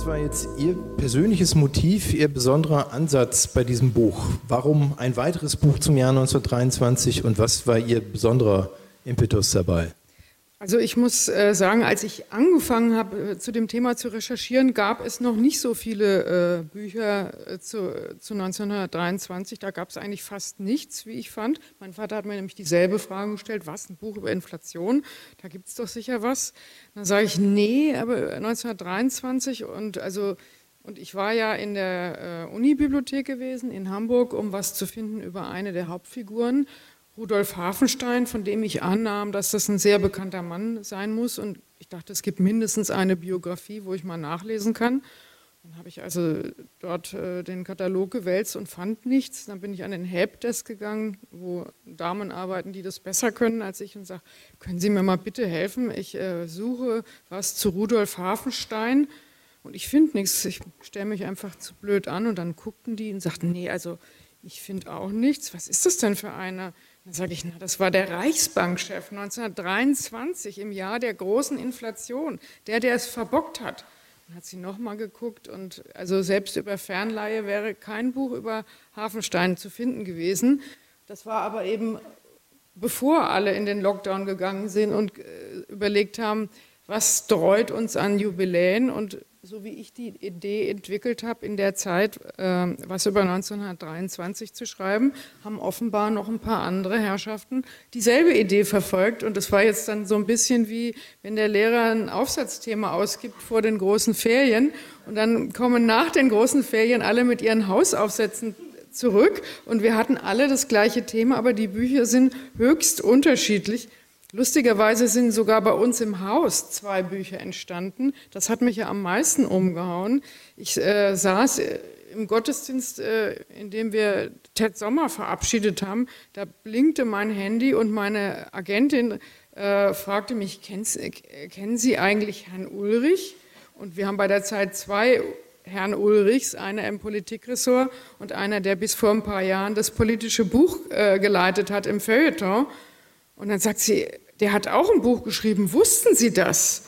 Was war jetzt Ihr persönliches Motiv, Ihr besonderer Ansatz bei diesem Buch? Warum ein weiteres Buch zum Jahr 1923 und was war Ihr besonderer Impetus dabei? Also ich muss äh, sagen, als ich angefangen habe, äh, zu dem Thema zu recherchieren, gab es noch nicht so viele äh, Bücher äh, zu, zu, 1923. Da gab es eigentlich fast nichts, wie ich fand. Mein Vater hat mir nämlich dieselbe Frage gestellt, was, ein Buch über Inflation? Da gibt es doch sicher was. Dann sage ich, nee, aber 1923 und also und ich war ja in der äh, Unibibliothek gewesen in Hamburg, um was zu finden über eine der Hauptfiguren. Rudolf Hafenstein, von dem ich annahm, dass das ein sehr bekannter Mann sein muss. Und ich dachte, es gibt mindestens eine Biografie, wo ich mal nachlesen kann. Dann habe ich also dort äh, den Katalog gewälzt und fand nichts. Dann bin ich an den Helpdesk gegangen, wo Damen arbeiten, die das besser können als ich und sage, können Sie mir mal bitte helfen? Ich äh, suche was zu Rudolf Hafenstein und ich finde nichts. Ich stelle mich einfach zu blöd an und dann guckten die und sagten, nee, also ich finde auch nichts. Was ist das denn für einer? Dann sage ich, na, das war der Reichsbankchef 1923 im Jahr der großen Inflation, der, der es verbockt hat. Dann hat sie nochmal geguckt und also selbst über Fernleihe wäre kein Buch über Hafenstein zu finden gewesen. Das war aber eben bevor alle in den Lockdown gegangen sind und äh, überlegt haben, was dreut uns an Jubiläen und so wie ich die Idee entwickelt habe, in der Zeit äh, was über 1923 zu schreiben, haben offenbar noch ein paar andere Herrschaften dieselbe Idee verfolgt. Und es war jetzt dann so ein bisschen wie, wenn der Lehrer ein Aufsatzthema ausgibt vor den großen Ferien und dann kommen nach den großen Ferien alle mit ihren Hausaufsätzen zurück und wir hatten alle das gleiche Thema, aber die Bücher sind höchst unterschiedlich. Lustigerweise sind sogar bei uns im Haus zwei Bücher entstanden. Das hat mich ja am meisten umgehauen. Ich äh, saß äh, im Gottesdienst, äh, in dem wir Ted Sommer verabschiedet haben. Da blinkte mein Handy und meine Agentin äh, fragte mich, kennen Sie eigentlich Herrn Ulrich? Und wir haben bei der Zeit zwei Herrn Ulrichs, einer im Politikressort und einer, der bis vor ein paar Jahren das politische Buch äh, geleitet hat im Feuilleton. Und dann sagt sie, der hat auch ein Buch geschrieben, wussten Sie das?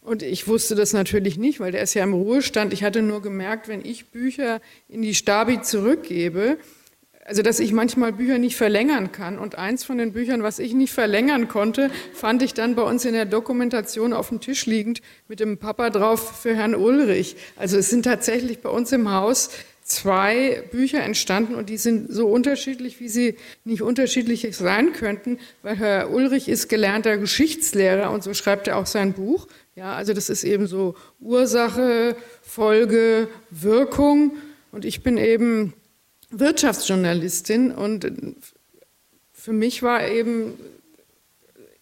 Und ich wusste das natürlich nicht, weil der ist ja im Ruhestand. Ich hatte nur gemerkt, wenn ich Bücher in die Stabi zurückgebe, also dass ich manchmal Bücher nicht verlängern kann. Und eins von den Büchern, was ich nicht verlängern konnte, fand ich dann bei uns in der Dokumentation auf dem Tisch liegend mit dem Papa drauf für Herrn Ulrich. Also es sind tatsächlich bei uns im Haus zwei Bücher entstanden und die sind so unterschiedlich, wie sie nicht unterschiedlich sein könnten, weil Herr Ulrich ist gelernter Geschichtslehrer und so schreibt er auch sein Buch. Ja, also das ist eben so Ursache, Folge, Wirkung und ich bin eben Wirtschaftsjournalistin und für mich war eben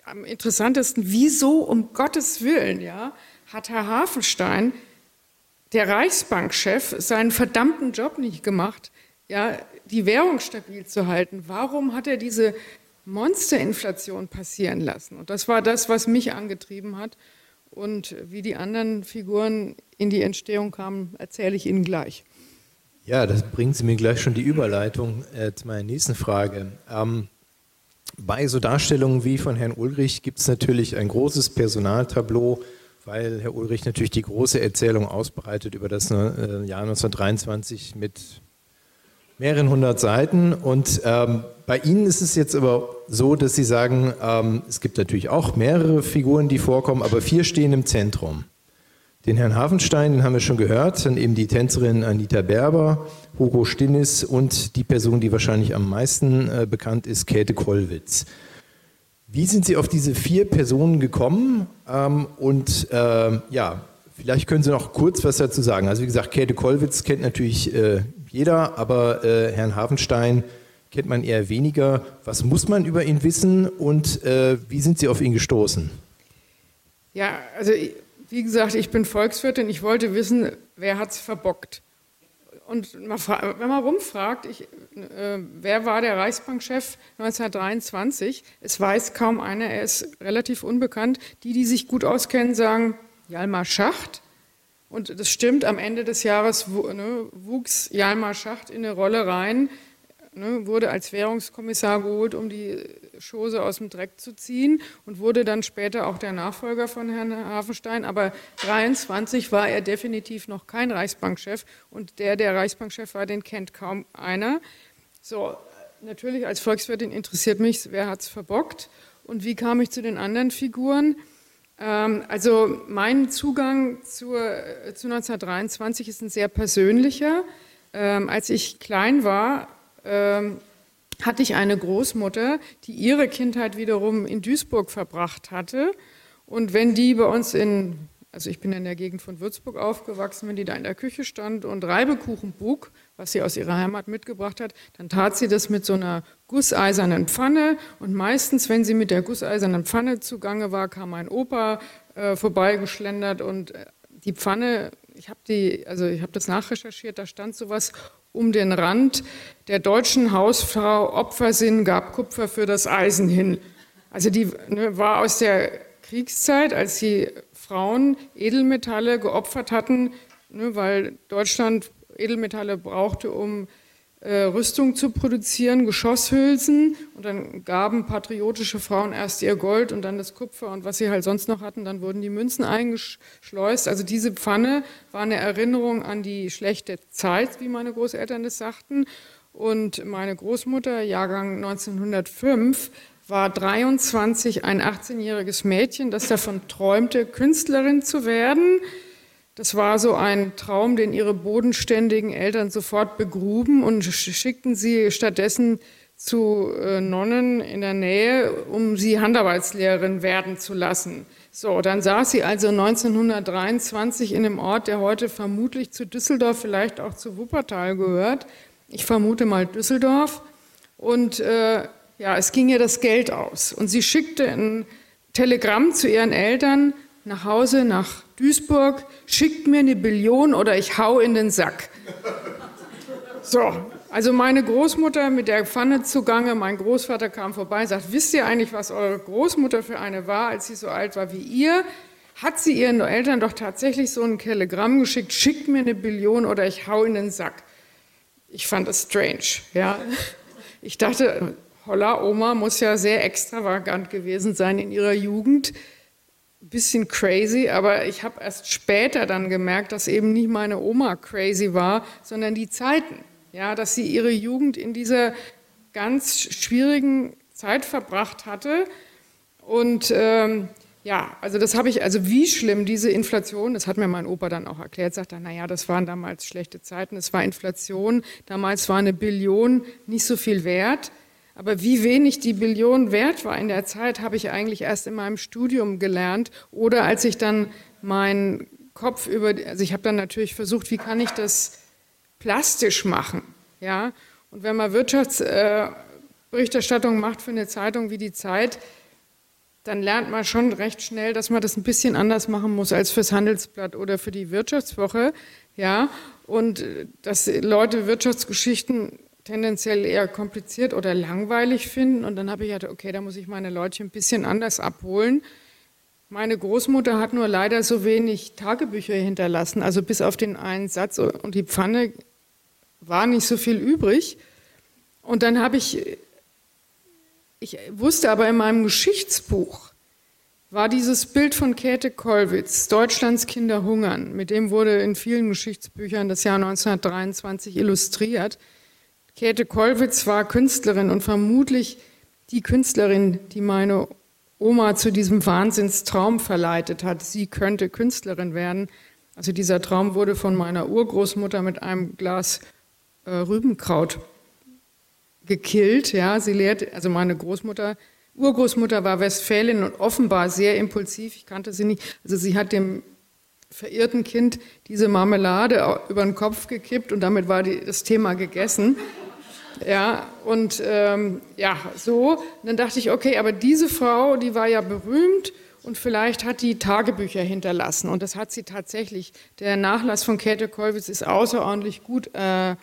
am interessantesten, wieso um Gottes Willen, ja, hat Herr Hafenstein der Reichsbankchef seinen verdammten Job nicht gemacht, ja, die Währung stabil zu halten. Warum hat er diese Monsterinflation passieren lassen? Und das war das, was mich angetrieben hat. Und wie die anderen Figuren in die Entstehung kamen, erzähle ich Ihnen gleich. Ja, das bringt Sie mir gleich schon die Überleitung äh, zu meiner nächsten Frage. Ähm, bei so Darstellungen wie von Herrn Ulrich gibt es natürlich ein großes Personaltableau weil Herr Ulrich natürlich die große Erzählung ausbreitet über das äh, Jahr 1923 mit mehreren hundert Seiten. Und ähm, bei Ihnen ist es jetzt aber so, dass Sie sagen, ähm, es gibt natürlich auch mehrere Figuren, die vorkommen, aber vier stehen im Zentrum. Den Herrn Hafenstein, den haben wir schon gehört, dann eben die Tänzerin Anita Berber, Hugo Stinnis und die Person, die wahrscheinlich am meisten äh, bekannt ist, Käthe Kollwitz. Wie sind Sie auf diese vier Personen gekommen? Ähm, und äh, ja, vielleicht können Sie noch kurz was dazu sagen. Also wie gesagt, Käthe Kollwitz kennt natürlich äh, jeder, aber äh, Herrn Hafenstein kennt man eher weniger. Was muss man über ihn wissen und äh, wie sind Sie auf ihn gestoßen? Ja, also wie gesagt, ich bin Volkswirtin. Ich wollte wissen, wer hat es verbockt. Und wenn man rumfragt, ich, äh, wer war der Reichsbankchef 1923, es weiß kaum einer, er ist relativ unbekannt. Die, die sich gut auskennen, sagen Jalmar Schacht. Und das stimmt, am Ende des Jahres ne, wuchs Jalmar Schacht in eine Rolle rein. Ne, wurde als Währungskommissar geholt, um die Chose aus dem Dreck zu ziehen und wurde dann später auch der Nachfolger von Herrn Hafenstein. Aber 23 war er definitiv noch kein Reichsbankchef und der, der Reichsbankchef war, den kennt kaum einer. So, natürlich als Volkswirtin interessiert mich, wer hat es verbockt und wie kam ich zu den anderen Figuren. Ähm, also mein Zugang äh, zu 1923 ist ein sehr persönlicher. Ähm, als ich klein war, ähm, hatte ich eine Großmutter, die ihre Kindheit wiederum in Duisburg verbracht hatte. Und wenn die bei uns in, also ich bin in der Gegend von Würzburg aufgewachsen, wenn die da in der Küche stand und Reibekuchen bug, was sie aus ihrer Heimat mitgebracht hat, dann tat sie das mit so einer gusseisernen Pfanne. Und meistens, wenn sie mit der gusseisernen Pfanne zugange war, kam mein Opa äh, vorbeigeschlendert und äh, die Pfanne, ich habe also ich das nachrecherchiert, da stand sowas um den Rand der deutschen Hausfrau Opfersinn gab Kupfer für das Eisen hin. Also die ne, war aus der Kriegszeit, als die Frauen Edelmetalle geopfert hatten, ne, weil Deutschland Edelmetalle brauchte, um Rüstung zu produzieren, Geschosshülsen. Und dann gaben patriotische Frauen erst ihr Gold und dann das Kupfer und was sie halt sonst noch hatten. Dann wurden die Münzen eingeschleust. Also diese Pfanne war eine Erinnerung an die schlechte Zeit, wie meine Großeltern das sagten. Und meine Großmutter, Jahrgang 1905, war 23, ein 18-jähriges Mädchen, das davon träumte, Künstlerin zu werden. Das war so ein Traum, den ihre bodenständigen Eltern sofort begruben und schickten sie stattdessen zu äh, Nonnen in der Nähe, um sie Handarbeitslehrerin werden zu lassen. So, dann saß sie also 1923 in einem Ort, der heute vermutlich zu Düsseldorf, vielleicht auch zu Wuppertal gehört. Ich vermute mal Düsseldorf. Und äh, ja, es ging ihr das Geld aus. Und sie schickte ein Telegramm zu ihren Eltern nach Hause, nach Duisburg, schickt mir eine Billion oder ich hau in den Sack. So, also meine Großmutter mit der Pfanne zugange, mein Großvater kam vorbei und sagt, wisst ihr eigentlich, was eure Großmutter für eine war, als sie so alt war wie ihr? Hat sie ihren Eltern doch tatsächlich so ein Telegramm geschickt, schickt mir eine Billion oder ich hau in den Sack. Ich fand das strange, ja. Ich dachte, holla, Oma muss ja sehr extravagant gewesen sein in ihrer Jugend bisschen crazy, aber ich habe erst später dann gemerkt, dass eben nicht meine Oma crazy war, sondern die Zeiten. Ja, dass sie ihre Jugend in dieser ganz schwierigen Zeit verbracht hatte. Und ähm, ja, also das habe ich, also wie schlimm diese Inflation, das hat mir mein Opa dann auch erklärt, sagt er, naja, das waren damals schlechte Zeiten, es war Inflation, damals war eine Billion nicht so viel wert. Aber wie wenig die Billion wert war in der Zeit, habe ich eigentlich erst in meinem Studium gelernt oder als ich dann meinen Kopf über, also ich habe dann natürlich versucht, wie kann ich das plastisch machen, ja? Und wenn man Wirtschaftsberichterstattung äh, macht für eine Zeitung wie die Zeit, dann lernt man schon recht schnell, dass man das ein bisschen anders machen muss als fürs Handelsblatt oder für die Wirtschaftswoche, ja? Und äh, dass Leute Wirtschaftsgeschichten tendenziell eher kompliziert oder langweilig finden. Und dann habe ich gedacht, okay, da muss ich meine Leute ein bisschen anders abholen. Meine Großmutter hat nur leider so wenig Tagebücher hinterlassen, also bis auf den einen Satz und die Pfanne war nicht so viel übrig. Und dann habe ich, ich wusste aber in meinem Geschichtsbuch, war dieses Bild von Käthe Kollwitz, Deutschlands Kinder hungern, mit dem wurde in vielen Geschichtsbüchern das Jahr 1923 illustriert. Käthe Kollwitz war Künstlerin und vermutlich die Künstlerin, die meine Oma zu diesem Wahnsinnstraum verleitet hat. Sie könnte Künstlerin werden. Also dieser Traum wurde von meiner Urgroßmutter mit einem Glas äh, Rübenkraut gekillt. Ja, sie lehrt, also meine Großmutter, Urgroßmutter war Westfälin und offenbar sehr impulsiv. Ich kannte sie nicht. Also sie hat dem verirrten Kind diese Marmelade über den Kopf gekippt und damit war die, das Thema gegessen. Ja, und ähm, ja, so. Und dann dachte ich, okay, aber diese Frau, die war ja berühmt und vielleicht hat die Tagebücher hinterlassen. Und das hat sie tatsächlich. Der Nachlass von Käthe Kollwitz ist außerordentlich gut äh,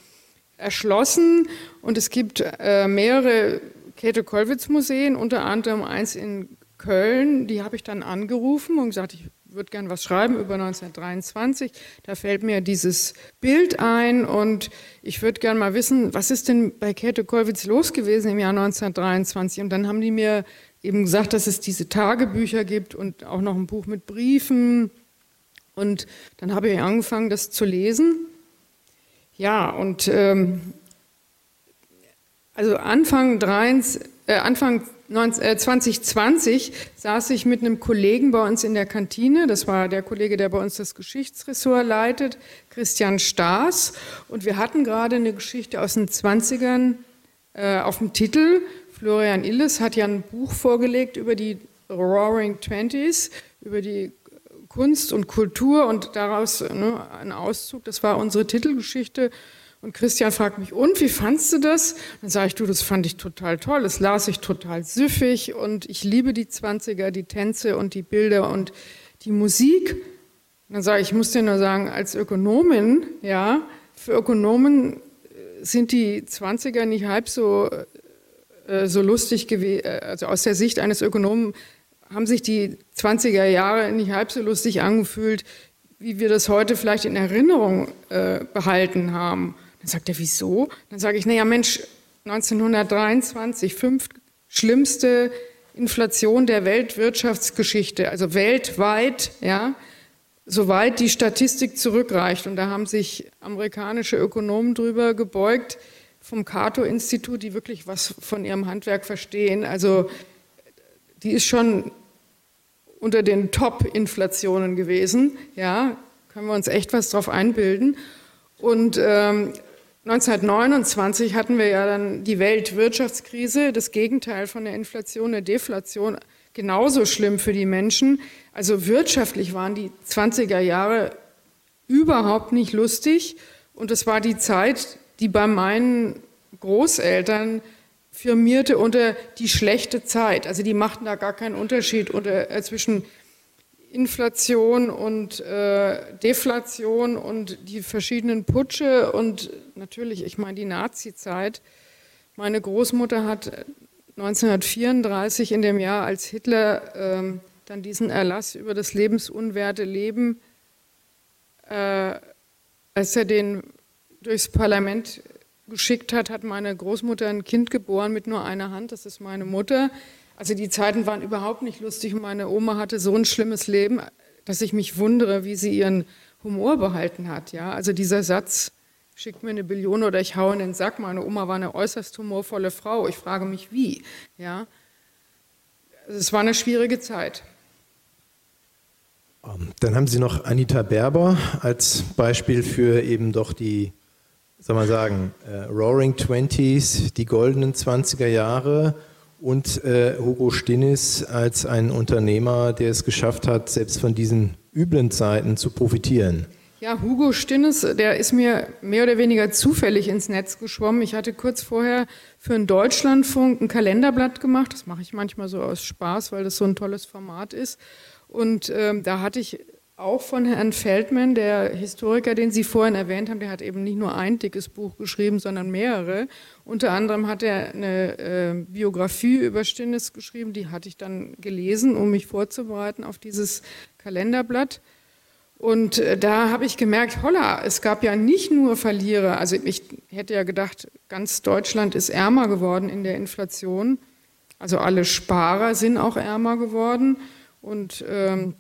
erschlossen. Und es gibt äh, mehrere Käthe Kollwitz Museen, unter anderem eins in Köln. Die habe ich dann angerufen und gesagt, ich würde gern was schreiben über 1923. Da fällt mir dieses Bild ein und ich würde gern mal wissen, was ist denn bei Käthe Kollwitz los gewesen im Jahr 1923? Und dann haben die mir eben gesagt, dass es diese Tagebücher gibt und auch noch ein Buch mit Briefen. Und dann habe ich angefangen, das zu lesen. Ja, und ähm, also Anfang, 23, äh, Anfang 2020 äh, saß ich mit einem Kollegen bei uns in der Kantine. Das war der Kollege, der bei uns das Geschichtsressort leitet, Christian Staas. Und wir hatten gerade eine Geschichte aus den 20ern äh, auf dem Titel. Florian Illes hat ja ein Buch vorgelegt über die Roaring Twenties, über die Kunst und Kultur und daraus ne, ein Auszug. Das war unsere Titelgeschichte. Und Christian fragt mich, und wie fandst du das? Dann sage ich, du, das fand ich total toll. Das las ich total süffig und ich liebe die 20er, die Tänze und die Bilder und die Musik. dann sage ich, ich muss dir nur sagen, als Ökonomin, ja, für Ökonomen äh, sind die 20er nicht halb so, äh, so lustig gewesen, äh, also aus der Sicht eines Ökonomen haben sich die 20er Jahre nicht halb so lustig angefühlt, wie wir das heute vielleicht in Erinnerung äh, behalten haben. Dann sagt er, wieso? Dann sage ich, naja Mensch, 1923, fünf schlimmste Inflation der Weltwirtschaftsgeschichte, also weltweit, ja, soweit die Statistik zurückreicht. Und da haben sich amerikanische Ökonomen drüber gebeugt vom Cato-Institut, die wirklich was von ihrem Handwerk verstehen. Also die ist schon unter den Top-Inflationen gewesen. Ja, können wir uns echt was drauf einbilden. Und ähm, 1929 hatten wir ja dann die Weltwirtschaftskrise, das Gegenteil von der Inflation, eine Deflation, genauso schlimm für die Menschen. Also wirtschaftlich waren die 20er Jahre überhaupt nicht lustig und es war die Zeit, die bei meinen Großeltern firmierte unter die schlechte Zeit. Also die machten da gar keinen Unterschied unter, äh, zwischen Inflation und äh, Deflation und die verschiedenen Putsche und natürlich, ich meine, die Nazi-Zeit. Meine Großmutter hat 1934 in dem Jahr, als Hitler ähm, dann diesen Erlass über das lebensunwerte Leben, äh, als er den durchs Parlament geschickt hat, hat meine Großmutter ein Kind geboren mit nur einer Hand, das ist meine Mutter. Also die Zeiten waren überhaupt nicht lustig und meine Oma hatte so ein schlimmes Leben, dass ich mich wundere, wie sie ihren Humor behalten hat. Ja, also dieser Satz, schickt mir eine Billion oder ich haue in den Sack. Meine Oma war eine äußerst humorvolle Frau. Ich frage mich, wie. Ja, also es war eine schwierige Zeit. Ähm, dann haben Sie noch Anita Berber als Beispiel für eben doch die, soll man sagen, äh, Roaring Twenties, die goldenen 20er Jahre und äh, Hugo Stinnes als ein Unternehmer, der es geschafft hat, selbst von diesen üblen Zeiten zu profitieren. Ja, Hugo Stinnes, der ist mir mehr oder weniger zufällig ins Netz geschwommen. Ich hatte kurz vorher für einen Deutschlandfunk ein Kalenderblatt gemacht. Das mache ich manchmal so aus Spaß, weil das so ein tolles Format ist. Und ähm, da hatte ich auch von Herrn Feldman, der Historiker, den Sie vorhin erwähnt haben, der hat eben nicht nur ein dickes Buch geschrieben, sondern mehrere. Unter anderem hat er eine äh, Biografie über Stinnes geschrieben, die hatte ich dann gelesen, um mich vorzubereiten auf dieses Kalenderblatt. Und äh, da habe ich gemerkt, holla, es gab ja nicht nur Verlierer. Also ich hätte ja gedacht, ganz Deutschland ist ärmer geworden in der Inflation. Also alle Sparer sind auch ärmer geworden. Und ähm,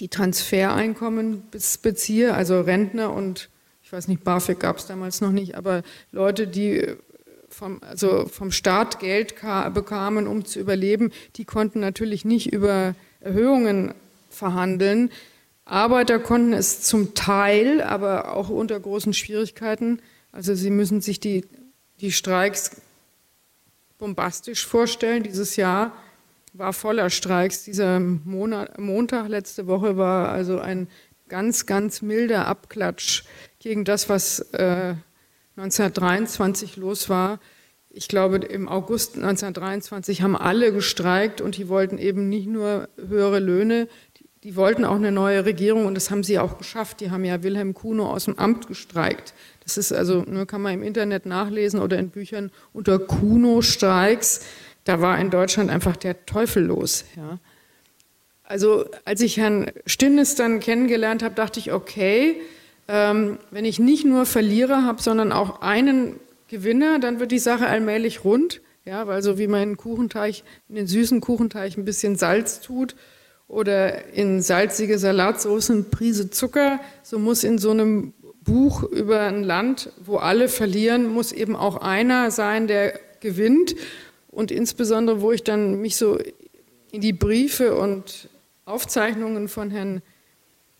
die Transfereinkommen beziehe, also Rentner und ich weiß nicht, BAföG gab es damals noch nicht, aber Leute, die vom, also vom Staat Geld bekamen, um zu überleben, die konnten natürlich nicht über Erhöhungen verhandeln. Arbeiter konnten es zum Teil, aber auch unter großen Schwierigkeiten. Also sie müssen sich die, die Streiks bombastisch vorstellen. Dieses Jahr war voller Streiks. Dieser Monat, Montag letzte Woche war also ein ganz, ganz milder Abklatsch gegen das, was äh, 1923 los war. Ich glaube, im August 1923 haben alle gestreikt und die wollten eben nicht nur höhere Löhne, die, die wollten auch eine neue Regierung und das haben sie auch geschafft. Die haben ja Wilhelm Kuno aus dem Amt gestreikt. Das ist also, nur kann man im Internet nachlesen oder in Büchern unter Kuno-Streiks da war in Deutschland einfach der Teufel los. Ja. Also als ich Herrn Stinnes dann kennengelernt habe, dachte ich, okay, ähm, wenn ich nicht nur Verlierer habe, sondern auch einen Gewinner, dann wird die Sache allmählich rund. Ja, weil so wie man in Kuchenteig, in den süßen Kuchenteig ein bisschen Salz tut oder in salzige Salatsoßen Prise Zucker, so muss in so einem Buch über ein Land, wo alle verlieren, muss eben auch einer sein, der gewinnt. Und insbesondere, wo ich dann mich so in die Briefe und Aufzeichnungen von Herrn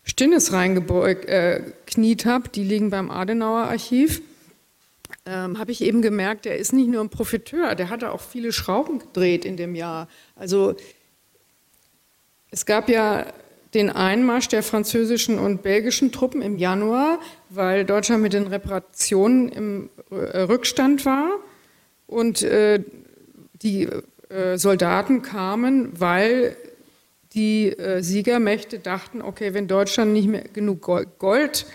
Stinnes reingekniet äh, habe, die liegen beim Adenauer Archiv, ähm, habe ich eben gemerkt, er ist nicht nur ein Profiteur, der hatte auch viele Schrauben gedreht in dem Jahr. Also es gab ja den Einmarsch der französischen und belgischen Truppen im Januar, weil Deutschland mit den Reparationen im äh, Rückstand war und äh, die äh, Soldaten kamen, weil die äh, Siegermächte dachten, okay, wenn Deutschland nicht mehr genug Gold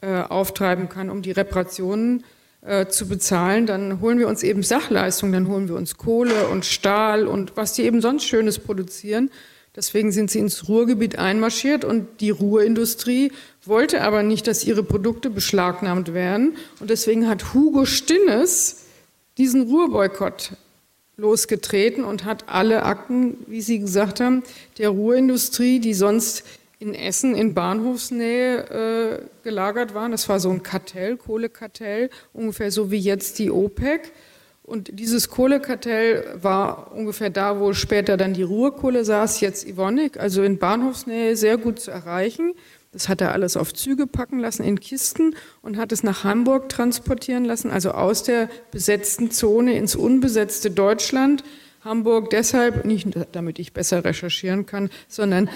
äh, auftreiben kann, um die Reparationen äh, zu bezahlen, dann holen wir uns eben Sachleistungen, dann holen wir uns Kohle und Stahl und was die eben sonst Schönes produzieren. Deswegen sind sie ins Ruhrgebiet einmarschiert und die Ruhrindustrie wollte aber nicht, dass ihre Produkte beschlagnahmt werden. Und deswegen hat Hugo Stinnes diesen Ruhrboykott losgetreten und hat alle Akten, wie Sie gesagt haben, der Ruhrindustrie, die sonst in Essen in Bahnhofsnähe äh, gelagert waren. Das war so ein Kartell, Kohlekartell, ungefähr so wie jetzt die OPEC. Und dieses Kohlekartell war ungefähr da, wo später dann die Ruhrkohle saß, jetzt Ivonik, also in Bahnhofsnähe sehr gut zu erreichen. Das hat er alles auf Züge packen lassen in Kisten und hat es nach Hamburg transportieren lassen, also aus der besetzten Zone ins unbesetzte Deutschland. Hamburg deshalb, nicht damit ich besser recherchieren kann, sondern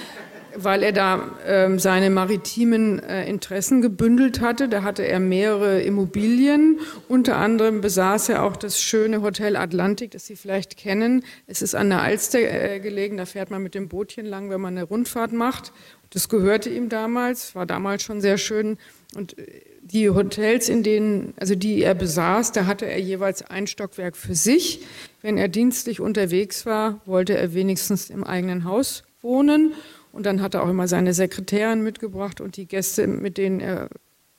weil er da äh, seine maritimen äh, Interessen gebündelt hatte. Da hatte er mehrere Immobilien. Unter anderem besaß er auch das schöne Hotel Atlantik, das Sie vielleicht kennen. Es ist an der Alster äh, gelegen. Da fährt man mit dem Bootchen lang, wenn man eine Rundfahrt macht. Das gehörte ihm damals, war damals schon sehr schön. Und äh, die Hotels, in denen, also die er besaß, da hatte er jeweils ein Stockwerk für sich. Wenn er dienstlich unterwegs war, wollte er wenigstens im eigenen Haus wohnen. Und dann hat er auch immer seine Sekretärin mitgebracht und die Gäste, mit denen er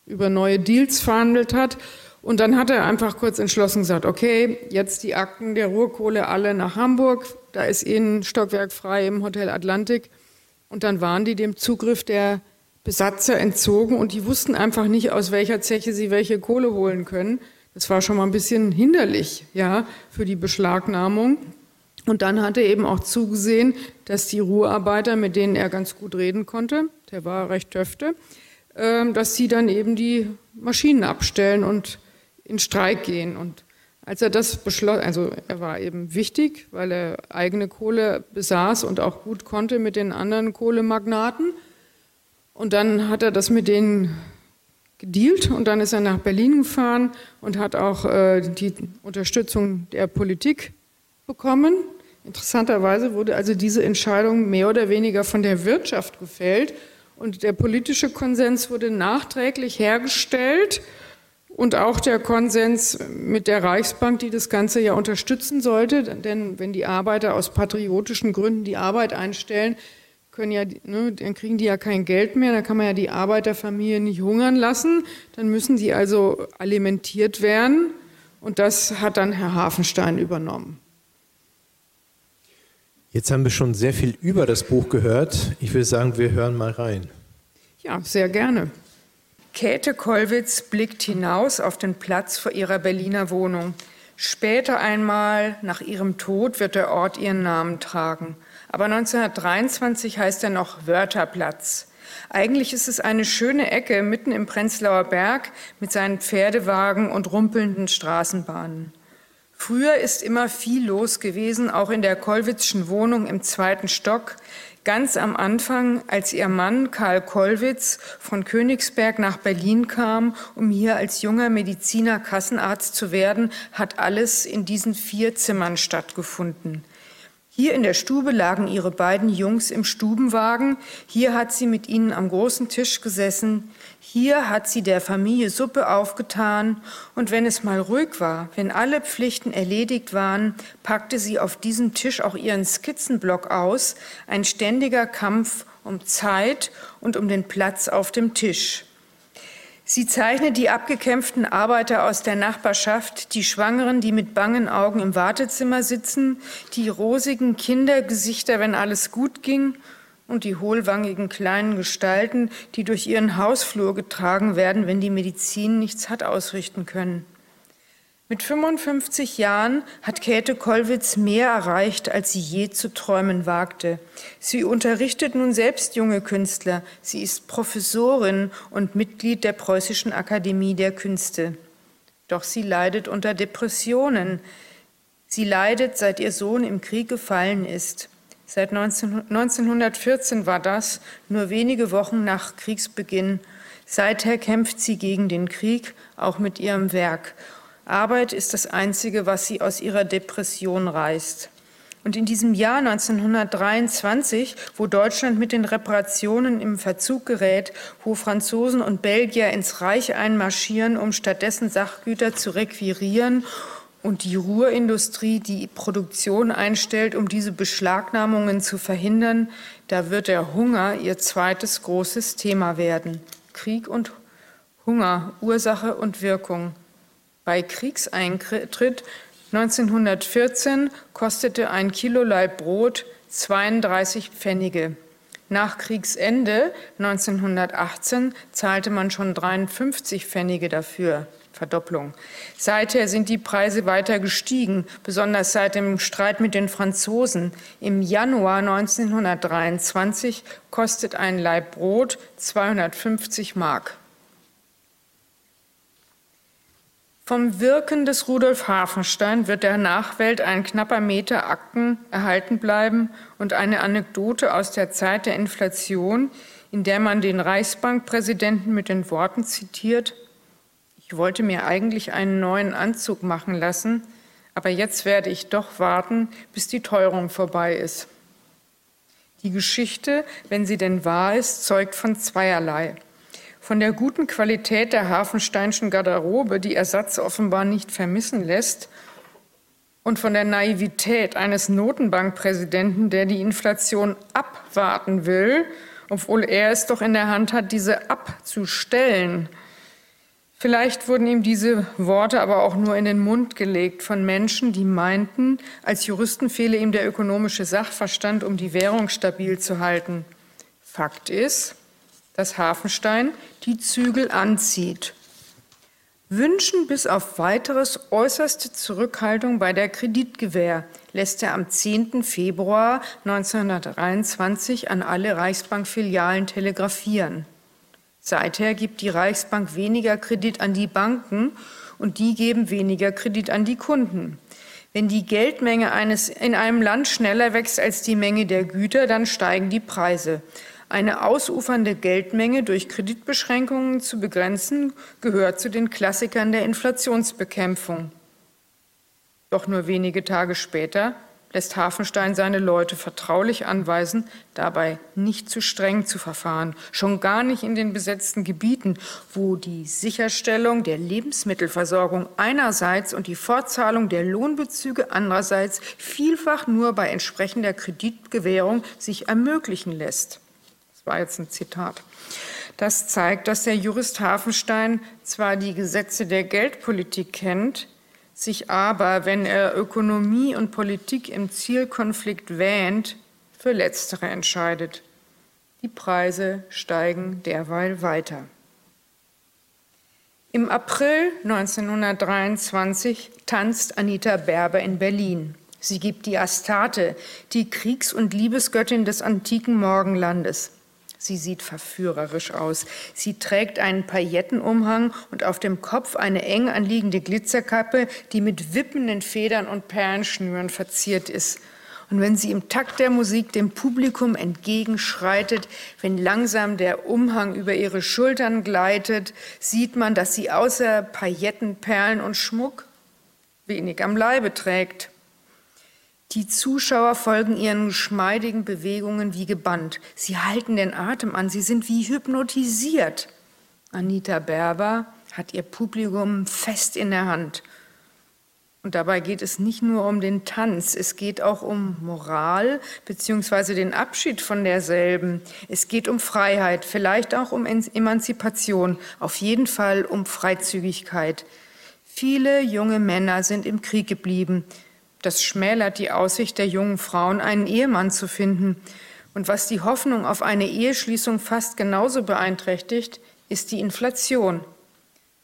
über neue Deals verhandelt hat. Und dann hat er einfach kurz entschlossen gesagt, okay, jetzt die Akten der Ruhrkohle alle nach Hamburg. Da ist eh ein Stockwerk frei im Hotel Atlantik. Und dann waren die dem Zugriff der Besatzer entzogen und die wussten einfach nicht, aus welcher Zeche sie welche Kohle holen können. Das war schon mal ein bisschen hinderlich, ja, für die Beschlagnahmung. Und dann hat er eben auch zugesehen, dass die Ruhrarbeiter, mit denen er ganz gut reden konnte, der war recht töfte, ähm, dass sie dann eben die Maschinen abstellen und in Streik gehen. Und als er das beschloss, also er war eben wichtig, weil er eigene Kohle besaß und auch gut konnte mit den anderen Kohlemagnaten. Und dann hat er das mit denen gedealt und dann ist er nach Berlin gefahren und hat auch äh, die Unterstützung der Politik bekommen. Interessanterweise wurde also diese Entscheidung mehr oder weniger von der Wirtschaft gefällt und der politische Konsens wurde nachträglich hergestellt und auch der Konsens mit der Reichsbank, die das Ganze ja unterstützen sollte, denn wenn die Arbeiter aus patriotischen Gründen die Arbeit einstellen, können ja, ne, dann kriegen die ja kein Geld mehr, dann kann man ja die Arbeiterfamilie nicht hungern lassen, dann müssen die also alimentiert werden und das hat dann Herr Hafenstein übernommen. Jetzt haben wir schon sehr viel über das Buch gehört. Ich will sagen, wir hören mal rein. Ja, sehr gerne. Käthe Kollwitz blickt hinaus auf den Platz vor ihrer Berliner Wohnung. Später einmal, nach ihrem Tod, wird der Ort ihren Namen tragen. Aber 1923 heißt er noch Wörterplatz. Eigentlich ist es eine schöne Ecke mitten im Prenzlauer Berg mit seinen Pferdewagen und rumpelnden Straßenbahnen. Früher ist immer viel los gewesen, auch in der Kollwitzschen Wohnung im zweiten Stock. Ganz am Anfang, als ihr Mann Karl Kollwitz von Königsberg nach Berlin kam, um hier als junger Mediziner Kassenarzt zu werden, hat alles in diesen vier Zimmern stattgefunden. Hier in der Stube lagen ihre beiden Jungs im Stubenwagen. Hier hat sie mit ihnen am großen Tisch gesessen. Hier hat sie der Familie Suppe aufgetan. Und wenn es mal ruhig war, wenn alle Pflichten erledigt waren, packte sie auf diesem Tisch auch ihren Skizzenblock aus. Ein ständiger Kampf um Zeit und um den Platz auf dem Tisch. Sie zeichnet die abgekämpften Arbeiter aus der Nachbarschaft, die Schwangeren, die mit bangen Augen im Wartezimmer sitzen, die rosigen Kindergesichter, wenn alles gut ging, und die hohlwangigen kleinen Gestalten, die durch ihren Hausflur getragen werden, wenn die Medizin nichts hat ausrichten können. Mit 55 Jahren hat Käthe Kollwitz mehr erreicht, als sie je zu träumen wagte. Sie unterrichtet nun selbst junge Künstler. Sie ist Professorin und Mitglied der Preußischen Akademie der Künste. Doch sie leidet unter Depressionen. Sie leidet, seit ihr Sohn im Krieg gefallen ist. Seit 1914 war das, nur wenige Wochen nach Kriegsbeginn. Seither kämpft sie gegen den Krieg, auch mit ihrem Werk. Arbeit ist das Einzige, was sie aus ihrer Depression reißt. Und in diesem Jahr 1923, wo Deutschland mit den Reparationen im Verzug gerät, wo Franzosen und Belgier ins Reich einmarschieren, um stattdessen Sachgüter zu requirieren und die Ruhrindustrie die Produktion einstellt, um diese Beschlagnahmungen zu verhindern, da wird der Hunger ihr zweites großes Thema werden. Krieg und Hunger, Ursache und Wirkung. Bei Kriegseintritt 1914 kostete ein Kilo Leib Brot 32 Pfennige. Nach Kriegsende 1918 zahlte man schon 53 Pfennige dafür. Verdopplung. Seither sind die Preise weiter gestiegen, besonders seit dem Streit mit den Franzosen. Im Januar 1923 kostet ein Leib Brot 250 Mark. Vom Wirken des Rudolf Hafenstein wird der Nachwelt ein knapper Meter Akten erhalten bleiben und eine Anekdote aus der Zeit der Inflation, in der man den Reichsbankpräsidenten mit den Worten zitiert, ich wollte mir eigentlich einen neuen Anzug machen lassen, aber jetzt werde ich doch warten, bis die Teuerung vorbei ist. Die Geschichte, wenn sie denn wahr ist, zeugt von zweierlei. Von der guten Qualität der Hafensteinschen Garderobe, die Ersatz offenbar nicht vermissen lässt, und von der Naivität eines Notenbankpräsidenten, der die Inflation abwarten will, obwohl er es doch in der Hand hat, diese abzustellen. Vielleicht wurden ihm diese Worte aber auch nur in den Mund gelegt von Menschen, die meinten, als Juristen fehle ihm der ökonomische Sachverstand, um die Währung stabil zu halten. Fakt ist, dass Hafenstein die Zügel anzieht. Wünschen bis auf weiteres äußerste Zurückhaltung bei der Kreditgewähr lässt er am 10. Februar 1923 an alle Reichsbankfilialen telegrafieren. Seither gibt die Reichsbank weniger Kredit an die Banken und die geben weniger Kredit an die Kunden. Wenn die Geldmenge eines in einem Land schneller wächst als die Menge der Güter, dann steigen die Preise. Eine ausufernde Geldmenge durch Kreditbeschränkungen zu begrenzen, gehört zu den Klassikern der Inflationsbekämpfung. Doch nur wenige Tage später lässt Hafenstein seine Leute vertraulich anweisen, dabei nicht zu streng zu verfahren, schon gar nicht in den besetzten Gebieten, wo die Sicherstellung der Lebensmittelversorgung einerseits und die Fortzahlung der Lohnbezüge andererseits vielfach nur bei entsprechender Kreditgewährung sich ermöglichen lässt war jetzt ein Zitat. Das zeigt, dass der Jurist Hafenstein zwar die Gesetze der Geldpolitik kennt, sich aber, wenn er Ökonomie und Politik im Zielkonflikt wähnt, für letztere entscheidet. Die Preise steigen derweil weiter. Im April 1923 tanzt Anita Berber in Berlin. Sie gibt die Astarte, die Kriegs- und Liebesgöttin des antiken Morgenlandes. Sie sieht verführerisch aus. Sie trägt einen Paillettenumhang und auf dem Kopf eine eng anliegende Glitzerkappe, die mit wippenden Federn und Perlenschnüren verziert ist. Und wenn sie im Takt der Musik dem Publikum entgegenschreitet, wenn langsam der Umhang über ihre Schultern gleitet, sieht man, dass sie außer Pailletten, Perlen und Schmuck wenig am Leibe trägt. Die Zuschauer folgen ihren geschmeidigen Bewegungen wie gebannt. Sie halten den Atem an, sie sind wie hypnotisiert. Anita Berber hat ihr Publikum fest in der Hand. Und dabei geht es nicht nur um den Tanz, es geht auch um Moral bzw. den Abschied von derselben. Es geht um Freiheit, vielleicht auch um Emanzipation, auf jeden Fall um Freizügigkeit. Viele junge Männer sind im Krieg geblieben. Das schmälert die Aussicht der jungen Frauen, einen Ehemann zu finden. Und was die Hoffnung auf eine Eheschließung fast genauso beeinträchtigt, ist die Inflation.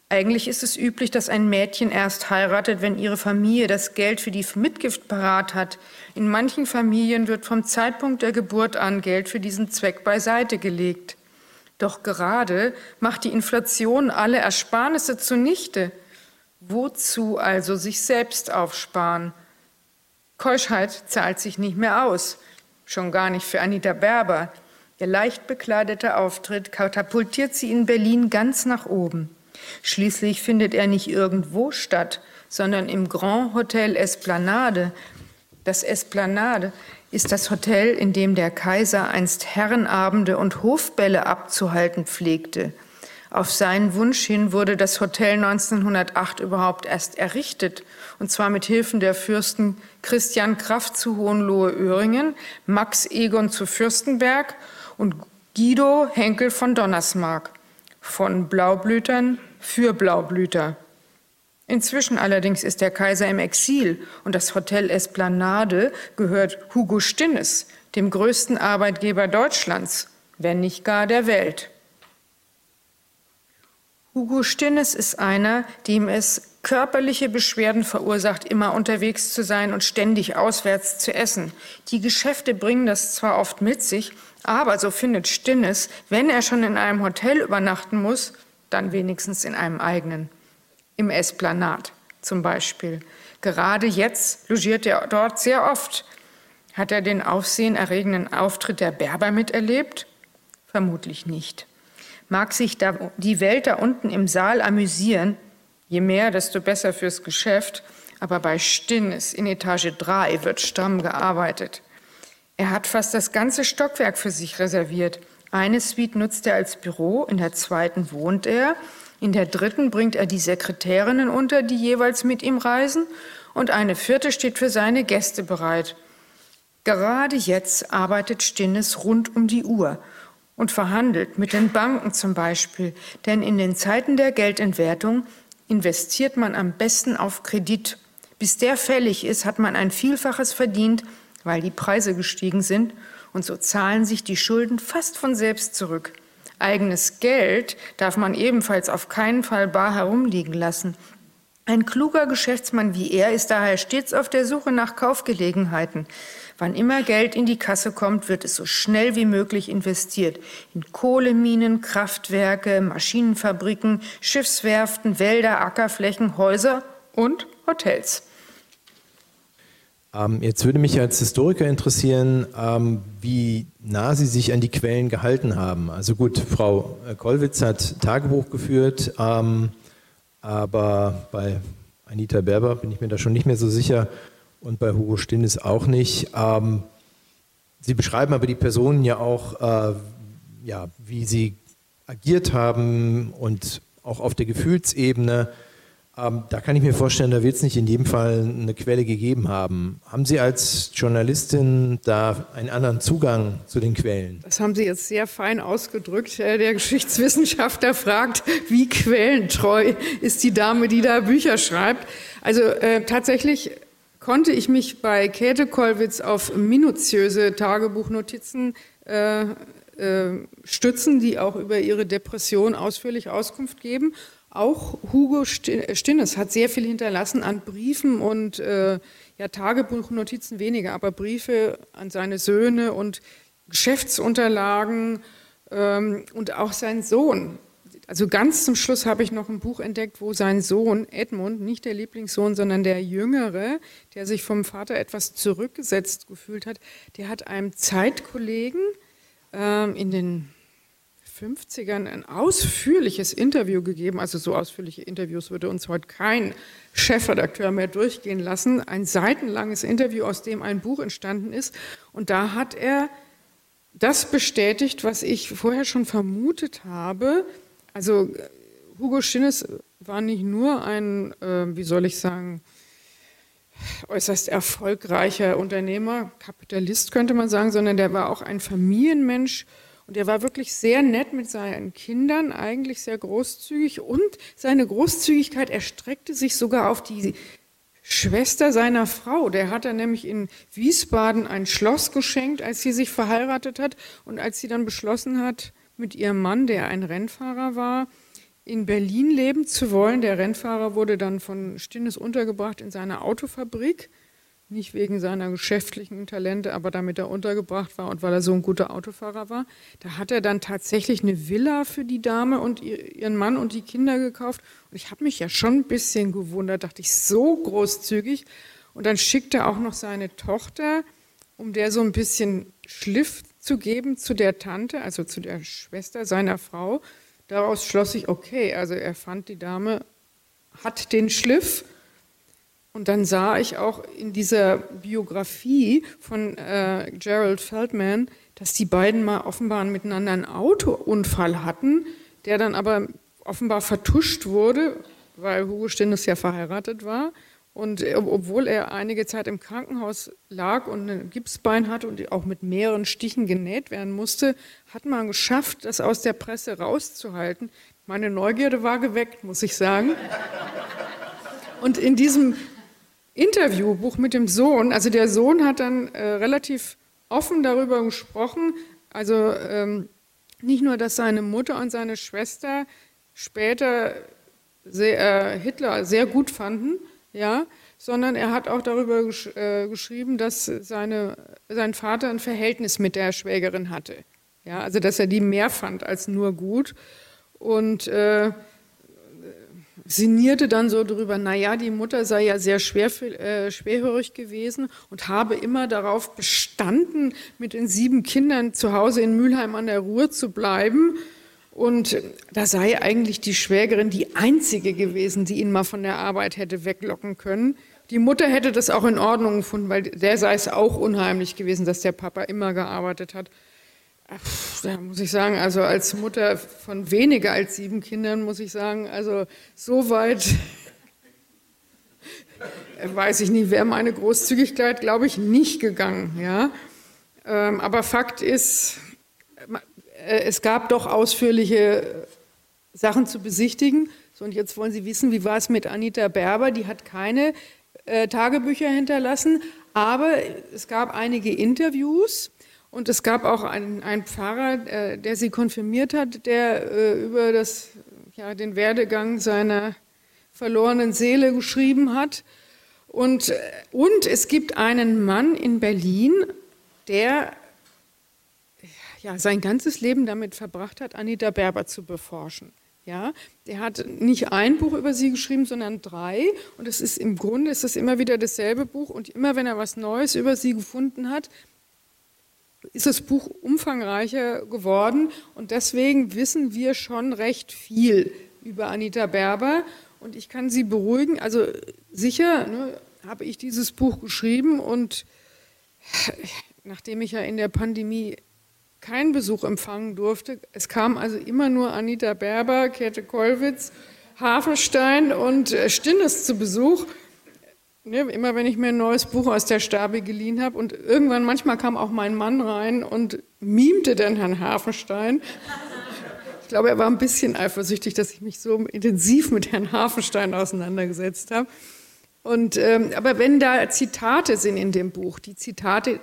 Eigentlich ist es üblich, dass ein Mädchen erst heiratet, wenn ihre Familie das Geld für die Mitgift parat hat. In manchen Familien wird vom Zeitpunkt der Geburt an Geld für diesen Zweck beiseite gelegt. Doch gerade macht die Inflation alle Ersparnisse zunichte. Wozu also sich selbst aufsparen? Keuschheit zahlt sich nicht mehr aus, schon gar nicht für Anita Berber. Ihr leicht bekleideter Auftritt katapultiert sie in Berlin ganz nach oben. Schließlich findet er nicht irgendwo statt, sondern im Grand Hotel Esplanade. Das Esplanade ist das Hotel, in dem der Kaiser einst Herrenabende und Hofbälle abzuhalten pflegte. Auf seinen Wunsch hin wurde das Hotel 1908 überhaupt erst errichtet, und zwar mit Hilfen der Fürsten Christian Kraft zu Hohenlohe-Öhringen, Max Egon zu Fürstenberg und Guido Henkel von Donnersmarck. Von Blaublütern für Blaublüter. Inzwischen allerdings ist der Kaiser im Exil und das Hotel Esplanade gehört Hugo Stinnes, dem größten Arbeitgeber Deutschlands, wenn nicht gar der Welt. Hugo Stinnes ist einer, dem es körperliche Beschwerden verursacht, immer unterwegs zu sein und ständig auswärts zu essen. Die Geschäfte bringen das zwar oft mit sich, aber so findet Stinnes, wenn er schon in einem Hotel übernachten muss, dann wenigstens in einem eigenen. Im Esplanat zum Beispiel. Gerade jetzt logiert er dort sehr oft. Hat er den aufsehenerregenden Auftritt der Berber miterlebt? Vermutlich nicht mag sich da die Welt da unten im Saal amüsieren, je mehr, desto besser fürs Geschäft, aber bei Stinnes in Etage 3 wird stramm gearbeitet. Er hat fast das ganze Stockwerk für sich reserviert. Eine Suite nutzt er als Büro, in der zweiten wohnt er, in der dritten bringt er die Sekretärinnen unter, die jeweils mit ihm reisen, und eine vierte steht für seine Gäste bereit. Gerade jetzt arbeitet Stinnes rund um die Uhr und verhandelt mit den Banken zum Beispiel, denn in den Zeiten der Geldentwertung investiert man am besten auf Kredit. Bis der fällig ist, hat man ein Vielfaches verdient, weil die Preise gestiegen sind und so zahlen sich die Schulden fast von selbst zurück. Eigenes Geld darf man ebenfalls auf keinen Fall bar herumliegen lassen. Ein kluger Geschäftsmann wie er ist daher stets auf der Suche nach Kaufgelegenheiten. Wann immer Geld in die Kasse kommt, wird es so schnell wie möglich investiert. In Kohleminen, Kraftwerke, Maschinenfabriken, Schiffswerften, Wälder, Ackerflächen, Häuser und Hotels. Ähm, jetzt würde mich als Historiker interessieren, ähm, wie nah Sie sich an die Quellen gehalten haben. Also gut, Frau Kollwitz hat Tagebuch geführt, ähm, aber bei Anita Berber bin ich mir da schon nicht mehr so sicher und bei Hugo Stinnes auch nicht. Ähm, sie beschreiben aber die Personen ja auch, äh, ja, wie sie agiert haben und auch auf der Gefühlsebene. Ähm, da kann ich mir vorstellen, da wird es nicht in jedem Fall eine Quelle gegeben haben. Haben Sie als Journalistin da einen anderen Zugang zu den Quellen? Das haben Sie jetzt sehr fein ausgedrückt. Der Geschichtswissenschaftler fragt, wie quellentreu ist die Dame, die da Bücher schreibt. Also äh, tatsächlich konnte ich mich bei Käthe Kollwitz auf minutiöse Tagebuchnotizen äh, äh, stützen, die auch über ihre Depression ausführlich Auskunft geben. Auch Hugo Stinnes hat sehr viel hinterlassen an Briefen und äh, ja, Tagebuchnotizen weniger, aber Briefe an seine Söhne und Geschäftsunterlagen ähm, und auch sein Sohn also ganz zum Schluss habe ich noch ein Buch entdeckt, wo sein Sohn Edmund, nicht der Lieblingssohn, sondern der Jüngere, der sich vom Vater etwas zurückgesetzt gefühlt hat, der hat einem Zeitkollegen ähm, in den 50ern ein ausführliches Interview gegeben. Also so ausführliche Interviews würde uns heute kein Chefredakteur mehr durchgehen lassen. Ein seitenlanges Interview, aus dem ein Buch entstanden ist. Und da hat er das bestätigt, was ich vorher schon vermutet habe. Also Hugo Schinnes war nicht nur ein, äh, wie soll ich sagen, äußerst erfolgreicher Unternehmer, Kapitalist könnte man sagen, sondern der war auch ein Familienmensch. Und er war wirklich sehr nett mit seinen Kindern, eigentlich sehr großzügig. Und seine Großzügigkeit erstreckte sich sogar auf die Schwester seiner Frau. Der hat er nämlich in Wiesbaden ein Schloss geschenkt, als sie sich verheiratet hat. Und als sie dann beschlossen hat, mit ihrem Mann, der ein Rennfahrer war, in Berlin leben zu wollen. Der Rennfahrer wurde dann von Stinnes untergebracht in seiner Autofabrik. Nicht wegen seiner geschäftlichen Talente, aber damit er untergebracht war und weil er so ein guter Autofahrer war. Da hat er dann tatsächlich eine Villa für die Dame und ihren Mann und die Kinder gekauft. Und ich habe mich ja schon ein bisschen gewundert, dachte ich, so großzügig. Und dann schickt er auch noch seine Tochter, um der so ein bisschen Schliff zu geben zu der Tante, also zu der Schwester seiner Frau. Daraus schloss ich, okay, also er fand, die Dame hat den Schliff und dann sah ich auch in dieser Biografie von äh, Gerald Feldman, dass die beiden mal offenbar miteinander einen Autounfall hatten, der dann aber offenbar vertuscht wurde, weil Hugo Stinnes ja verheiratet war. Und obwohl er einige Zeit im Krankenhaus lag und ein Gipsbein hatte und auch mit mehreren Stichen genäht werden musste, hat man geschafft, das aus der Presse rauszuhalten. Meine Neugierde war geweckt, muss ich sagen. Und in diesem Interviewbuch mit dem Sohn, also der Sohn hat dann äh, relativ offen darüber gesprochen, also ähm, nicht nur, dass seine Mutter und seine Schwester später sehr, äh, Hitler sehr gut fanden, ja, sondern er hat auch darüber gesch äh, geschrieben, dass seine, sein Vater ein Verhältnis mit der Schwägerin hatte, ja, also dass er die mehr fand als nur gut. Und äh, sinnierte dann so drüber, naja, die Mutter sei ja sehr schwer, äh, schwerhörig gewesen und habe immer darauf bestanden, mit den sieben Kindern zu Hause in Mülheim an der Ruhr zu bleiben. Und da sei eigentlich die Schwägerin die einzige gewesen, die ihn mal von der Arbeit hätte weglocken können. Die Mutter hätte das auch in Ordnung gefunden, weil der sei es auch unheimlich gewesen, dass der Papa immer gearbeitet hat. Da muss ich sagen, also als Mutter von weniger als sieben Kindern muss ich sagen, also so weit weiß ich nicht, wäre meine Großzügigkeit, glaube ich, nicht gegangen. Ja? Ähm, aber Fakt ist, es gab doch ausführliche Sachen zu besichtigen. So, und jetzt wollen Sie wissen, wie war es mit Anita Berber? Die hat keine äh, Tagebücher hinterlassen, aber es gab einige Interviews und es gab auch einen, einen Pfarrer, äh, der sie konfirmiert hat, der äh, über das, ja, den Werdegang seiner verlorenen Seele geschrieben hat. Und, äh, und es gibt einen Mann in Berlin, der ja, sein ganzes Leben damit verbracht hat, Anita Berber zu beforschen. Ja, der hat nicht ein Buch über sie geschrieben, sondern drei. Und es ist im Grunde ist es immer wieder dasselbe Buch. Und immer wenn er was Neues über sie gefunden hat, ist das Buch umfangreicher geworden und deswegen wissen wir schon recht viel über Anita Berber und ich kann Sie beruhigen, also sicher ne, habe ich dieses Buch geschrieben und nachdem ich ja in der Pandemie keinen Besuch empfangen durfte, es kam also immer nur Anita Berber, Käthe Kollwitz, Hafenstein und äh, Stinnes zu Besuch Ne, immer wenn ich mir ein neues Buch aus der Stabe geliehen habe und irgendwann manchmal kam auch mein Mann rein und mimte dann Herrn Hafenstein. Ich glaube, er war ein bisschen eifersüchtig, dass ich mich so intensiv mit Herrn Hafenstein auseinandergesetzt habe. Und, ähm, aber wenn da Zitate sind in dem Buch, die Zitate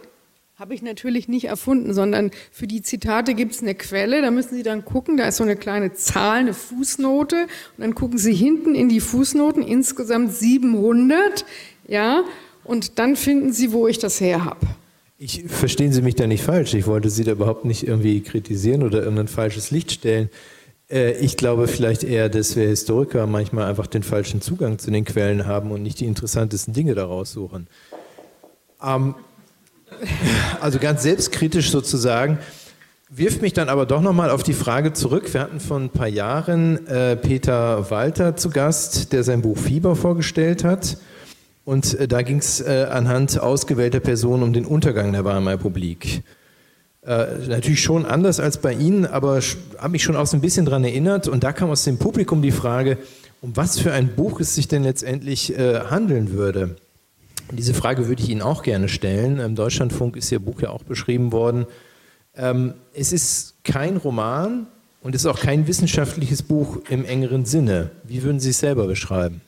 habe ich natürlich nicht erfunden, sondern für die Zitate gibt es eine Quelle, da müssen Sie dann gucken, da ist so eine kleine Zahl, eine Fußnote und dann gucken Sie hinten in die Fußnoten, insgesamt 700, ja, und dann finden Sie, wo ich das her habe. Ich verstehen Sie mich da nicht falsch. Ich wollte Sie da überhaupt nicht irgendwie kritisieren oder irgendein falsches Licht stellen. Äh, ich glaube vielleicht eher, dass wir Historiker manchmal einfach den falschen Zugang zu den Quellen haben und nicht die interessantesten Dinge daraus suchen. Ähm, also ganz selbstkritisch sozusagen, wirft mich dann aber doch nochmal auf die Frage zurück. Wir hatten vor ein paar Jahren äh, Peter Walter zu Gast, der sein Buch Fieber vorgestellt hat. Und äh, da ging es äh, anhand ausgewählter Personen um den Untergang der Weimarer Republik. Äh, natürlich schon anders als bei Ihnen, aber habe mich schon auch so ein bisschen daran erinnert. Und da kam aus dem Publikum die Frage, um was für ein Buch es sich denn letztendlich äh, handeln würde. Diese Frage würde ich Ihnen auch gerne stellen. Im Deutschlandfunk ist Ihr Buch ja auch beschrieben worden. Ähm, es ist kein Roman und es ist auch kein wissenschaftliches Buch im engeren Sinne. Wie würden Sie es selber beschreiben?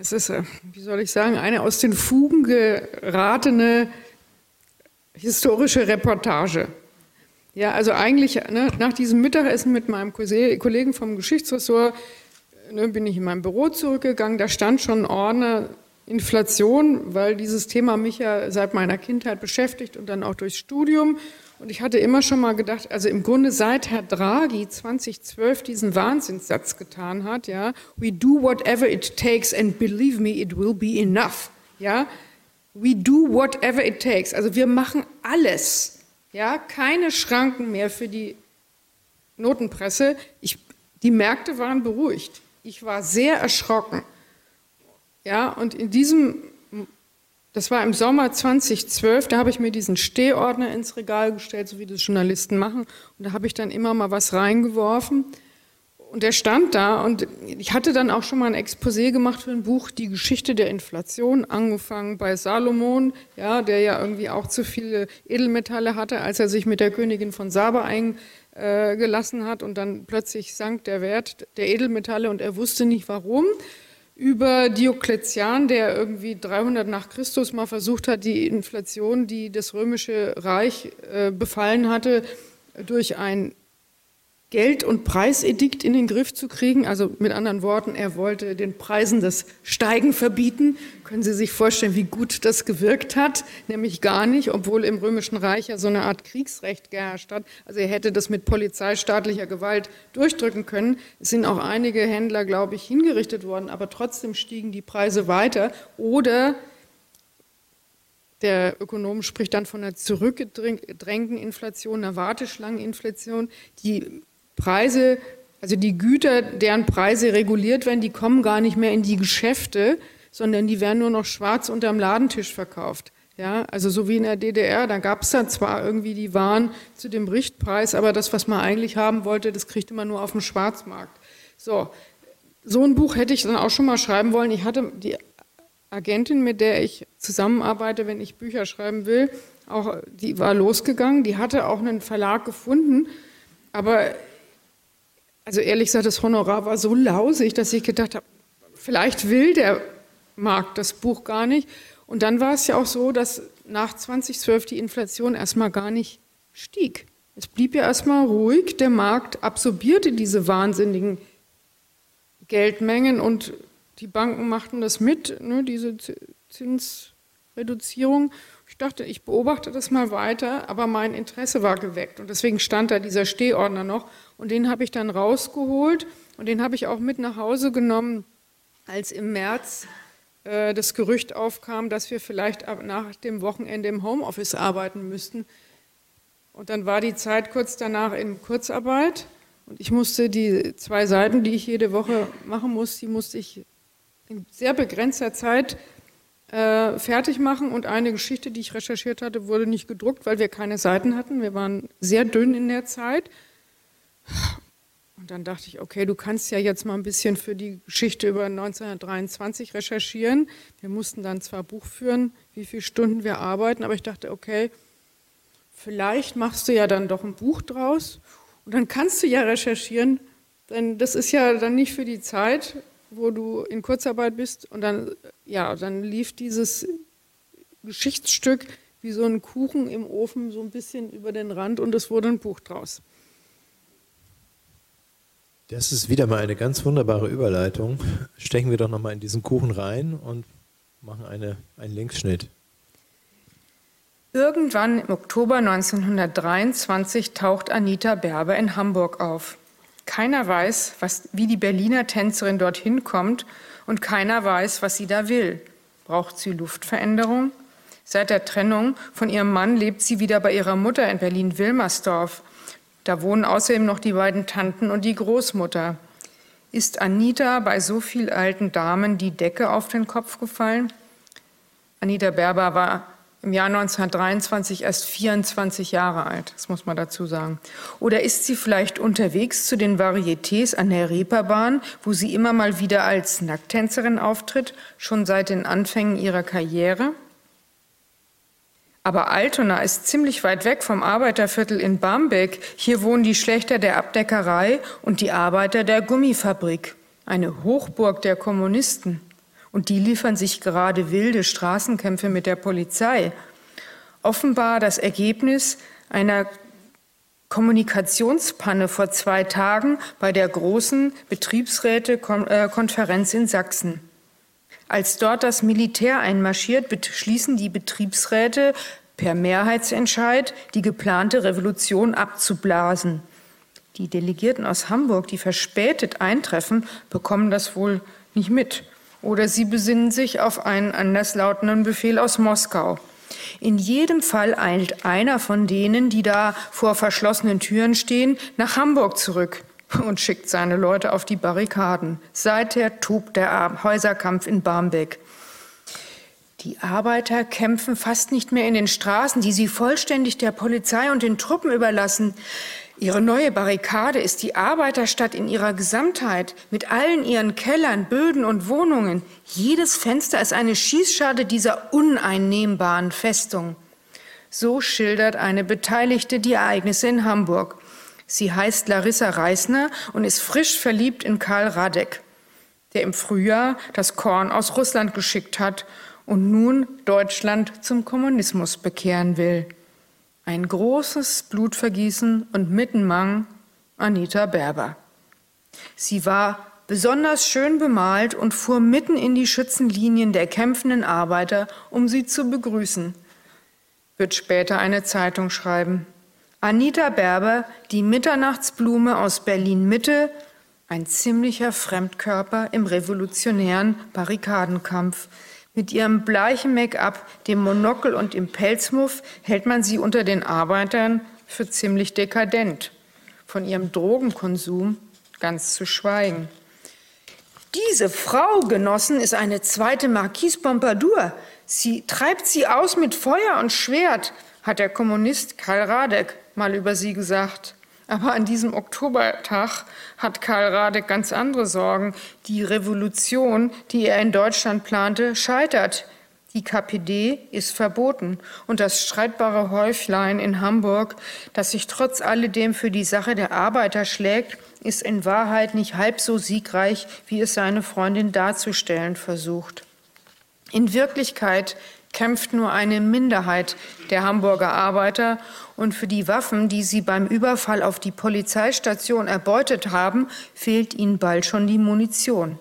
Es ist, äh, wie soll ich sagen, eine aus den Fugen geratene historische Reportage. Ja, also eigentlich ne, nach diesem Mittagessen mit meinem Kollegen vom Geschichtsressort ne, bin ich in mein Büro zurückgegangen. Da stand schon ein Ordner Inflation, weil dieses Thema mich ja seit meiner Kindheit beschäftigt und dann auch durchs Studium. Und ich hatte immer schon mal gedacht, also im Grunde seit Herr Draghi 2012 diesen Wahnsinnssatz getan hat, ja, we do whatever it takes and believe me, it will be enough, ja, we do whatever it takes, also wir machen alles, ja, keine Schranken mehr für die Notenpresse. Ich, die Märkte waren beruhigt. Ich war sehr erschrocken. Ja, und in diesem das war im Sommer 2012, da habe ich mir diesen Stehordner ins Regal gestellt, so wie das Journalisten machen. Und da habe ich dann immer mal was reingeworfen. Und der stand da und ich hatte dann auch schon mal ein Exposé gemacht für ein Buch, die Geschichte der Inflation, angefangen bei Salomon, ja, der ja irgendwie auch zu viele Edelmetalle hatte, als er sich mit der Königin von Saba eingelassen hat und dann plötzlich sank der Wert der Edelmetalle und er wusste nicht warum über Diokletian, der irgendwie 300 nach Christus mal versucht hat, die Inflation, die das römische Reich äh, befallen hatte, durch ein Geld- und Preisedikt in den Griff zu kriegen. Also mit anderen Worten, er wollte den Preisen das Steigen verbieten. Können Sie sich vorstellen, wie gut das gewirkt hat? Nämlich gar nicht, obwohl im Römischen Reich ja so eine Art Kriegsrecht geherrscht hat. Also er hätte das mit polizeistaatlicher Gewalt durchdrücken können. Es sind auch einige Händler, glaube ich, hingerichtet worden, aber trotzdem stiegen die Preise weiter. Oder der Ökonom spricht dann von einer zurückgedrängten Inflation, einer Warteschlangeninflation, die Preise, also die Güter, deren Preise reguliert werden, die kommen gar nicht mehr in die Geschäfte, sondern die werden nur noch schwarz unterm Ladentisch verkauft. Ja, also so wie in der DDR, da gab es dann zwar irgendwie die Waren zu dem Richtpreis, aber das, was man eigentlich haben wollte, das kriegte man nur auf dem Schwarzmarkt. So, so ein Buch hätte ich dann auch schon mal schreiben wollen. Ich hatte die Agentin, mit der ich zusammenarbeite, wenn ich Bücher schreiben will, auch die war losgegangen, die hatte auch einen Verlag gefunden, aber also ehrlich gesagt, das Honorar war so lausig, dass ich gedacht habe, vielleicht will der Markt das Buch gar nicht. Und dann war es ja auch so, dass nach 2012 die Inflation erstmal gar nicht stieg. Es blieb ja erstmal ruhig, der Markt absorbierte diese wahnsinnigen Geldmengen und die Banken machten das mit, ne, diese Zinsreduzierung. Ich dachte, ich beobachte das mal weiter, aber mein Interesse war geweckt. Und deswegen stand da dieser Stehordner noch. Und den habe ich dann rausgeholt. Und den habe ich auch mit nach Hause genommen, als im März äh, das Gerücht aufkam, dass wir vielleicht nach dem Wochenende im Homeoffice arbeiten müssten. Und dann war die Zeit kurz danach in Kurzarbeit. Und ich musste die zwei Seiten, die ich jede Woche machen muss, die musste ich in sehr begrenzter Zeit äh, fertig machen und eine Geschichte, die ich recherchiert hatte, wurde nicht gedruckt, weil wir keine Seiten hatten. Wir waren sehr dünn in der Zeit. Und dann dachte ich, okay, du kannst ja jetzt mal ein bisschen für die Geschichte über 1923 recherchieren. Wir mussten dann zwar Buch führen, wie viele Stunden wir arbeiten, aber ich dachte, okay, vielleicht machst du ja dann doch ein Buch draus und dann kannst du ja recherchieren, denn das ist ja dann nicht für die Zeit, wo du in Kurzarbeit bist und dann, ja, dann lief dieses Geschichtsstück wie so ein Kuchen im Ofen so ein bisschen über den Rand und es wurde ein Buch draus. Das ist wieder mal eine ganz wunderbare Überleitung. Stecken wir doch nochmal in diesen Kuchen rein und machen eine, einen Linksschnitt. Irgendwann im Oktober 1923 taucht Anita Berber in Hamburg auf. Keiner weiß, was, wie die Berliner Tänzerin dorthin kommt und keiner weiß, was sie da will. Braucht sie Luftveränderung? Seit der Trennung von ihrem Mann lebt sie wieder bei ihrer Mutter in Berlin-Wilmersdorf. Da wohnen außerdem noch die beiden Tanten und die Großmutter. Ist Anita bei so vielen alten Damen die Decke auf den Kopf gefallen? Anita Berber war im Jahr 1923 erst 24 Jahre alt, das muss man dazu sagen. Oder ist sie vielleicht unterwegs zu den Varietés an der Reeperbahn, wo sie immer mal wieder als Nackttänzerin auftritt, schon seit den Anfängen ihrer Karriere? Aber Altona ist ziemlich weit weg vom Arbeiterviertel in Barmbek. Hier wohnen die Schlechter der Abdeckerei und die Arbeiter der Gummifabrik, eine Hochburg der Kommunisten. Und die liefern sich gerade wilde Straßenkämpfe mit der Polizei. Offenbar das Ergebnis einer Kommunikationspanne vor zwei Tagen bei der großen Betriebsrätekonferenz in Sachsen. Als dort das Militär einmarschiert, beschließen die Betriebsräte per Mehrheitsentscheid, die geplante Revolution abzublasen. Die Delegierten aus Hamburg, die verspätet eintreffen, bekommen das wohl nicht mit oder sie besinnen sich auf einen anderslautenden Befehl aus Moskau. In jedem Fall eilt einer von denen, die da vor verschlossenen Türen stehen, nach Hamburg zurück und schickt seine Leute auf die Barrikaden. Seither tobt der Häuserkampf in Barmbek. Die Arbeiter kämpfen fast nicht mehr in den Straßen, die sie vollständig der Polizei und den Truppen überlassen. Ihre neue Barrikade ist die Arbeiterstadt in ihrer Gesamtheit, mit allen ihren Kellern, Böden und Wohnungen. Jedes Fenster ist eine Schießschade dieser uneinnehmbaren Festung. So schildert eine Beteiligte die Ereignisse in Hamburg. Sie heißt Larissa Reisner und ist frisch verliebt in Karl Radek, der im Frühjahr das Korn aus Russland geschickt hat und nun Deutschland zum Kommunismus bekehren will. Ein großes Blutvergießen und Mittenmang Anita Berber. Sie war besonders schön bemalt und fuhr mitten in die Schützenlinien der kämpfenden Arbeiter, um sie zu begrüßen. Wird später eine Zeitung schreiben. Anita Berber, die Mitternachtsblume aus Berlin Mitte, ein ziemlicher Fremdkörper im revolutionären Barrikadenkampf. Mit ihrem bleichen Make-up, dem Monokel und dem Pelzmuff hält man sie unter den Arbeitern für ziemlich dekadent. Von ihrem Drogenkonsum ganz zu schweigen. Diese Frau, Genossen, ist eine zweite Marquise Pompadour. Sie treibt sie aus mit Feuer und Schwert, hat der Kommunist Karl Radek mal über sie gesagt. Aber an diesem Oktobertag hat Karl Radek ganz andere Sorgen. Die Revolution, die er in Deutschland plante, scheitert. Die KPD ist verboten. Und das streitbare Häuflein in Hamburg, das sich trotz alledem für die Sache der Arbeiter schlägt, ist in Wahrheit nicht halb so siegreich, wie es seine Freundin darzustellen versucht. In Wirklichkeit kämpft nur eine Minderheit der Hamburger Arbeiter und für die Waffen, die sie beim Überfall auf die Polizeistation erbeutet haben, fehlt ihnen bald schon die Munition.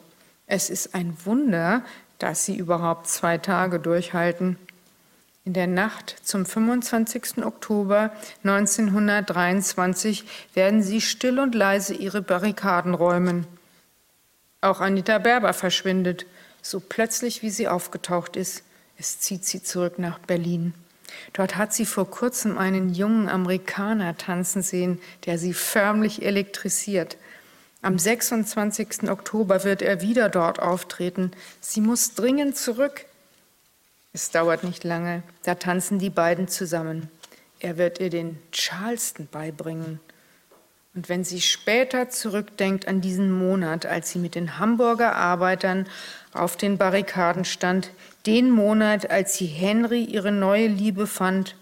Es ist ein Wunder, dass sie überhaupt zwei Tage durchhalten. In der Nacht zum 25. Oktober 1923 werden sie still und leise ihre Barrikaden räumen. Auch Anita Berber verschwindet, so plötzlich wie sie aufgetaucht ist. Es zieht sie zurück nach Berlin. Dort hat sie vor kurzem einen jungen Amerikaner tanzen sehen, der sie förmlich elektrisiert. Am 26. Oktober wird er wieder dort auftreten. Sie muss dringend zurück. Es dauert nicht lange, da tanzen die beiden zusammen. Er wird ihr den Charleston beibringen. Und wenn sie später zurückdenkt an diesen Monat, als sie mit den Hamburger Arbeitern auf den Barrikaden stand, den Monat, als sie Henry ihre neue Liebe fand,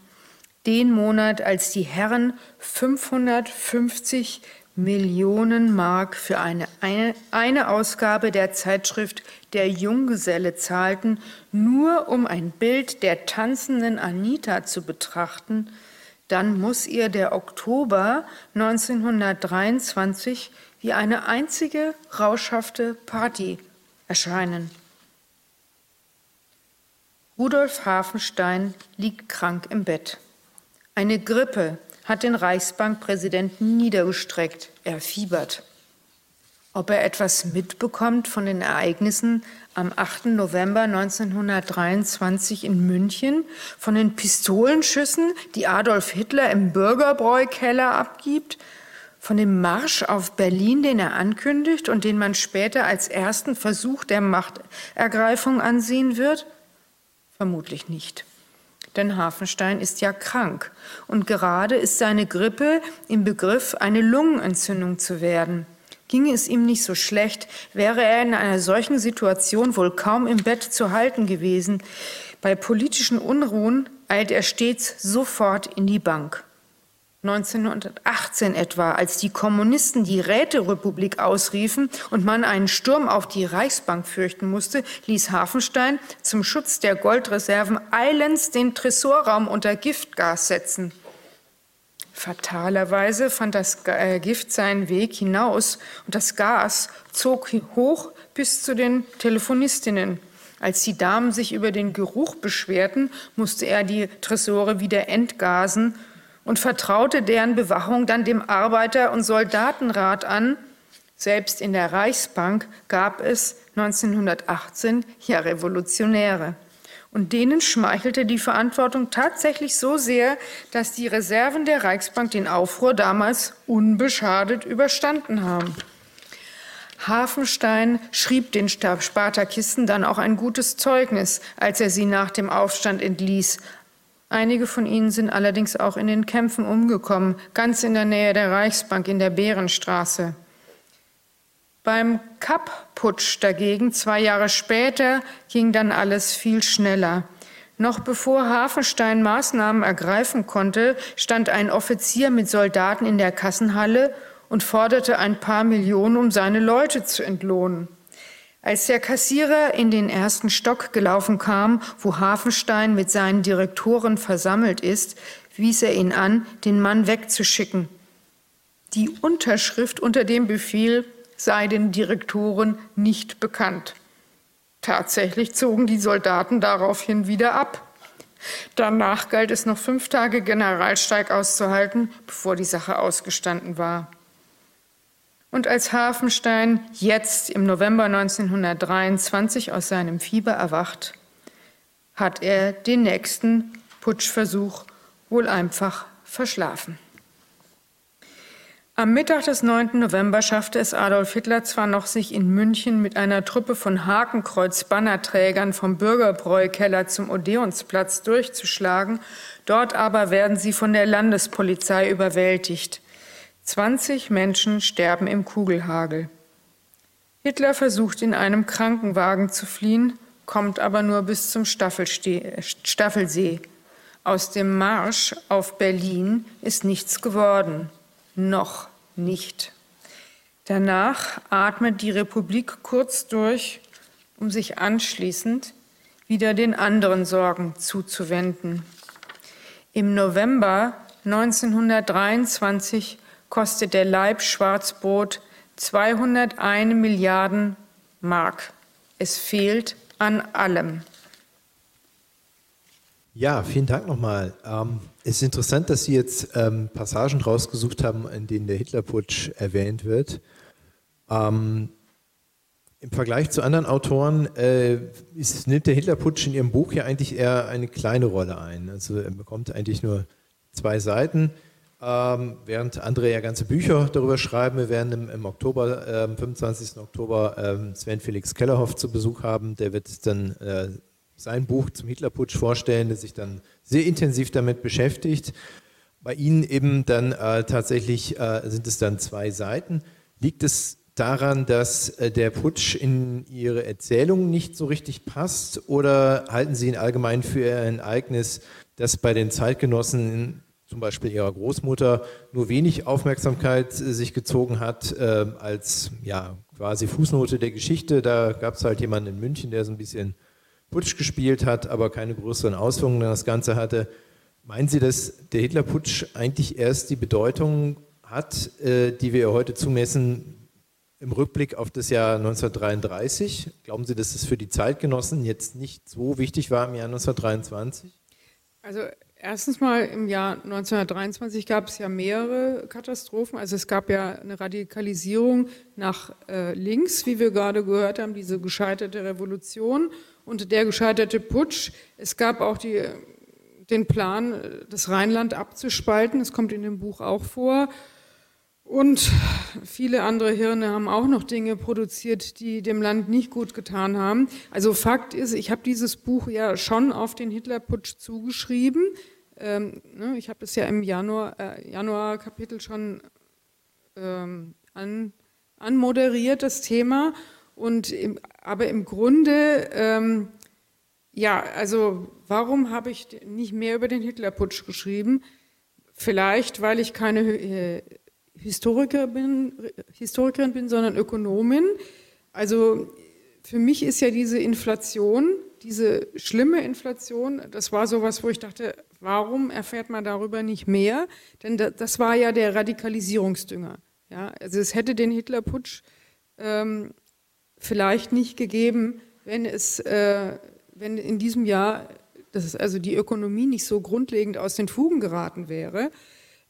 den Monat, als die Herren 550 Millionen Mark für eine, eine, eine, Ausgabe der Zeitschrift Der Junggeselle zahlten, nur um ein Bild der tanzenden Anita zu betrachten, dann muss ihr der Oktober 1923 wie eine einzige rauschhafte Party erscheinen. Rudolf Hafenstein liegt krank im Bett. Eine Grippe hat den Reichsbankpräsidenten niedergestreckt. Er fiebert. ob er etwas mitbekommt von den Ereignissen am 8. November 1923 in München, von den Pistolenschüssen, die Adolf Hitler im Bürgerbräukeller abgibt, von dem Marsch auf Berlin, den er ankündigt und den man später als ersten Versuch der Machtergreifung ansehen wird? Vermutlich nicht. Denn Hafenstein ist ja krank und gerade ist seine Grippe im Begriff, eine Lungenentzündung zu werden. Ginge es ihm nicht so schlecht, wäre er in einer solchen Situation wohl kaum im Bett zu halten gewesen. Bei politischen Unruhen eilt er stets sofort in die Bank. 1918 etwa, als die Kommunisten die Räterepublik ausriefen und man einen Sturm auf die Reichsbank fürchten musste, ließ Hafenstein zum Schutz der Goldreserven eilends den Tresorraum unter Giftgas setzen. Fatalerweise fand das äh, Gift seinen Weg hinaus und das Gas zog hoch bis zu den Telefonistinnen. Als die Damen sich über den Geruch beschwerten, musste er die Tresore wieder entgasen und vertraute deren Bewachung dann dem Arbeiter- und Soldatenrat an. Selbst in der Reichsbank gab es 1918 ja Revolutionäre. Und denen schmeichelte die Verantwortung tatsächlich so sehr, dass die Reserven der Reichsbank den Aufruhr damals unbeschadet überstanden haben. Hafenstein schrieb den Spartakisten dann auch ein gutes Zeugnis, als er sie nach dem Aufstand entließ. Einige von ihnen sind allerdings auch in den Kämpfen umgekommen, ganz in der Nähe der Reichsbank in der Bärenstraße. Beim Kapp-Putsch dagegen, zwei Jahre später, ging dann alles viel schneller. Noch bevor Hafenstein Maßnahmen ergreifen konnte, stand ein Offizier mit Soldaten in der Kassenhalle und forderte ein paar Millionen, um seine Leute zu entlohnen. Als der Kassierer in den ersten Stock gelaufen kam, wo Hafenstein mit seinen Direktoren versammelt ist, wies er ihn an, den Mann wegzuschicken. Die Unterschrift unter dem Befehl sei den Direktoren nicht bekannt. Tatsächlich zogen die Soldaten daraufhin wieder ab. Danach galt es noch fünf Tage Generalsteig auszuhalten, bevor die Sache ausgestanden war. Und als Hafenstein jetzt im November 1923 aus seinem Fieber erwacht, hat er den nächsten Putschversuch wohl einfach verschlafen. Am Mittag des 9. November schaffte es Adolf Hitler zwar noch, sich in München mit einer Truppe von Hakenkreuz-Bannerträgern vom Bürgerbräukeller zum Odeonsplatz durchzuschlagen, dort aber werden sie von der Landespolizei überwältigt. 20 Menschen sterben im Kugelhagel. Hitler versucht in einem Krankenwagen zu fliehen, kommt aber nur bis zum Staffelsee. Aus dem Marsch auf Berlin ist nichts geworden. Noch nicht. Danach atmet die Republik kurz durch, um sich anschließend wieder den anderen Sorgen zuzuwenden. Im November 1923 kostet der Leib Schwarzbrot 201 Milliarden Mark. Es fehlt an allem. Ja, vielen Dank nochmal. Ähm, es ist interessant, dass Sie jetzt ähm, Passagen rausgesucht haben, in denen der Hitlerputsch erwähnt wird. Ähm, Im Vergleich zu anderen Autoren äh, ist, nimmt der Hitlerputsch in Ihrem Buch ja eigentlich eher eine kleine Rolle ein. Also er bekommt eigentlich nur zwei Seiten. Ähm, während andere ja ganze Bücher darüber schreiben. Wir werden im, im Oktober, äh, am 25. Oktober äh, Sven Felix Kellerhoff zu Besuch haben. Der wird dann äh, sein Buch zum Hitlerputsch vorstellen, der sich dann sehr intensiv damit beschäftigt. Bei Ihnen eben dann äh, tatsächlich äh, sind es dann zwei Seiten. Liegt es daran, dass äh, der Putsch in Ihre Erzählung nicht so richtig passt oder halten Sie ihn allgemein für ein Ereignis, das bei den Zeitgenossen zum Beispiel ihrer Großmutter nur wenig Aufmerksamkeit äh, sich gezogen hat äh, als ja, quasi Fußnote der Geschichte. Da gab es halt jemanden in München, der so ein bisschen Putsch gespielt hat, aber keine größeren Auswirkungen das Ganze hatte. Meinen Sie, dass der Hitlerputsch eigentlich erst die Bedeutung hat, äh, die wir heute zumessen im Rückblick auf das Jahr 1933? Glauben Sie, dass es für die Zeitgenossen jetzt nicht so wichtig war im Jahr 1923? Also erstens mal im Jahr 1923 gab es ja mehrere Katastrophen. Also es gab ja eine Radikalisierung nach äh, links, wie wir gerade gehört haben, diese gescheiterte Revolution und der gescheiterte Putsch. Es gab auch die, den Plan, das Rheinland abzuspalten. Das kommt in dem Buch auch vor. Und viele andere Hirne haben auch noch Dinge produziert, die dem Land nicht gut getan haben. Also Fakt ist, ich habe dieses Buch ja schon auf den Hitlerputsch zugeschrieben. Ähm, ne, ich habe das ja im Januar, äh, Januar-Kapitel schon ähm, an, anmoderiert, das Thema. Und im, aber im Grunde, ähm, ja, also warum habe ich nicht mehr über den Hitlerputsch geschrieben? Vielleicht, weil ich keine äh, Historiker bin, Historikerin bin, sondern Ökonomin. Also für mich ist ja diese Inflation, diese schlimme Inflation, das war sowas, wo ich dachte, warum erfährt man darüber nicht mehr? Denn das war ja der Radikalisierungsdünger. Ja, also es hätte den Hitlerputsch ähm, vielleicht nicht gegeben, wenn es, äh, wenn in diesem Jahr, das also die Ökonomie nicht so grundlegend aus den Fugen geraten wäre.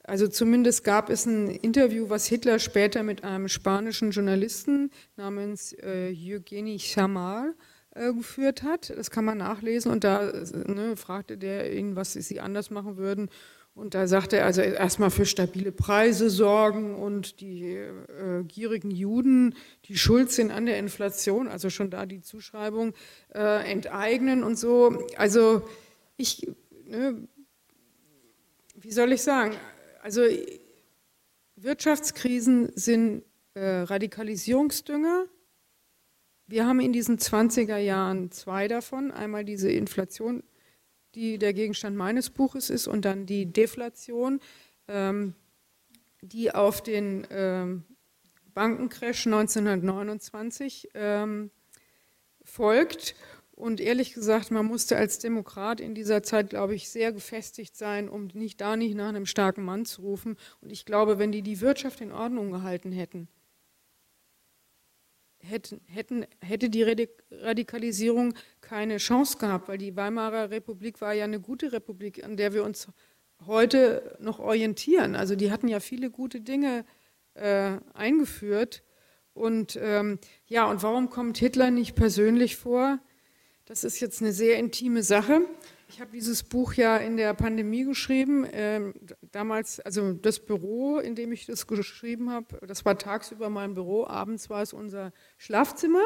Also zumindest gab es ein Interview, was Hitler später mit einem spanischen Journalisten namens äh, Eugeni Chamal äh, geführt hat. Das kann man nachlesen und da ne, fragte der ihn, was sie anders machen würden. Und da sagte er also erstmal für stabile Preise sorgen und die äh, gierigen Juden, die schuld sind an der Inflation, also schon da die Zuschreibung, äh, enteignen und so. Also ich, ne, wie soll ich sagen, also Wirtschaftskrisen sind äh, Radikalisierungsdünger. Wir haben in diesen 20er Jahren zwei davon. Einmal diese Inflation, die der Gegenstand meines Buches ist, und dann die Deflation, ähm, die auf den ähm, Bankencrash 1929 ähm, folgt. Und ehrlich gesagt, man musste als Demokrat in dieser Zeit, glaube ich, sehr gefestigt sein, um nicht da nicht nach einem starken Mann zu rufen. Und ich glaube, wenn die die Wirtschaft in Ordnung gehalten hätten, hätten, hätten, hätte die Radikalisierung keine Chance gehabt, weil die Weimarer Republik war ja eine gute Republik, an der wir uns heute noch orientieren. Also die hatten ja viele gute Dinge äh, eingeführt. Und ähm, ja, und warum kommt Hitler nicht persönlich vor? Das ist jetzt eine sehr intime Sache. Ich habe dieses Buch ja in der Pandemie geschrieben. Ähm, damals, also das Büro, in dem ich das geschrieben habe, das war tagsüber mein Büro, abends war es unser Schlafzimmer.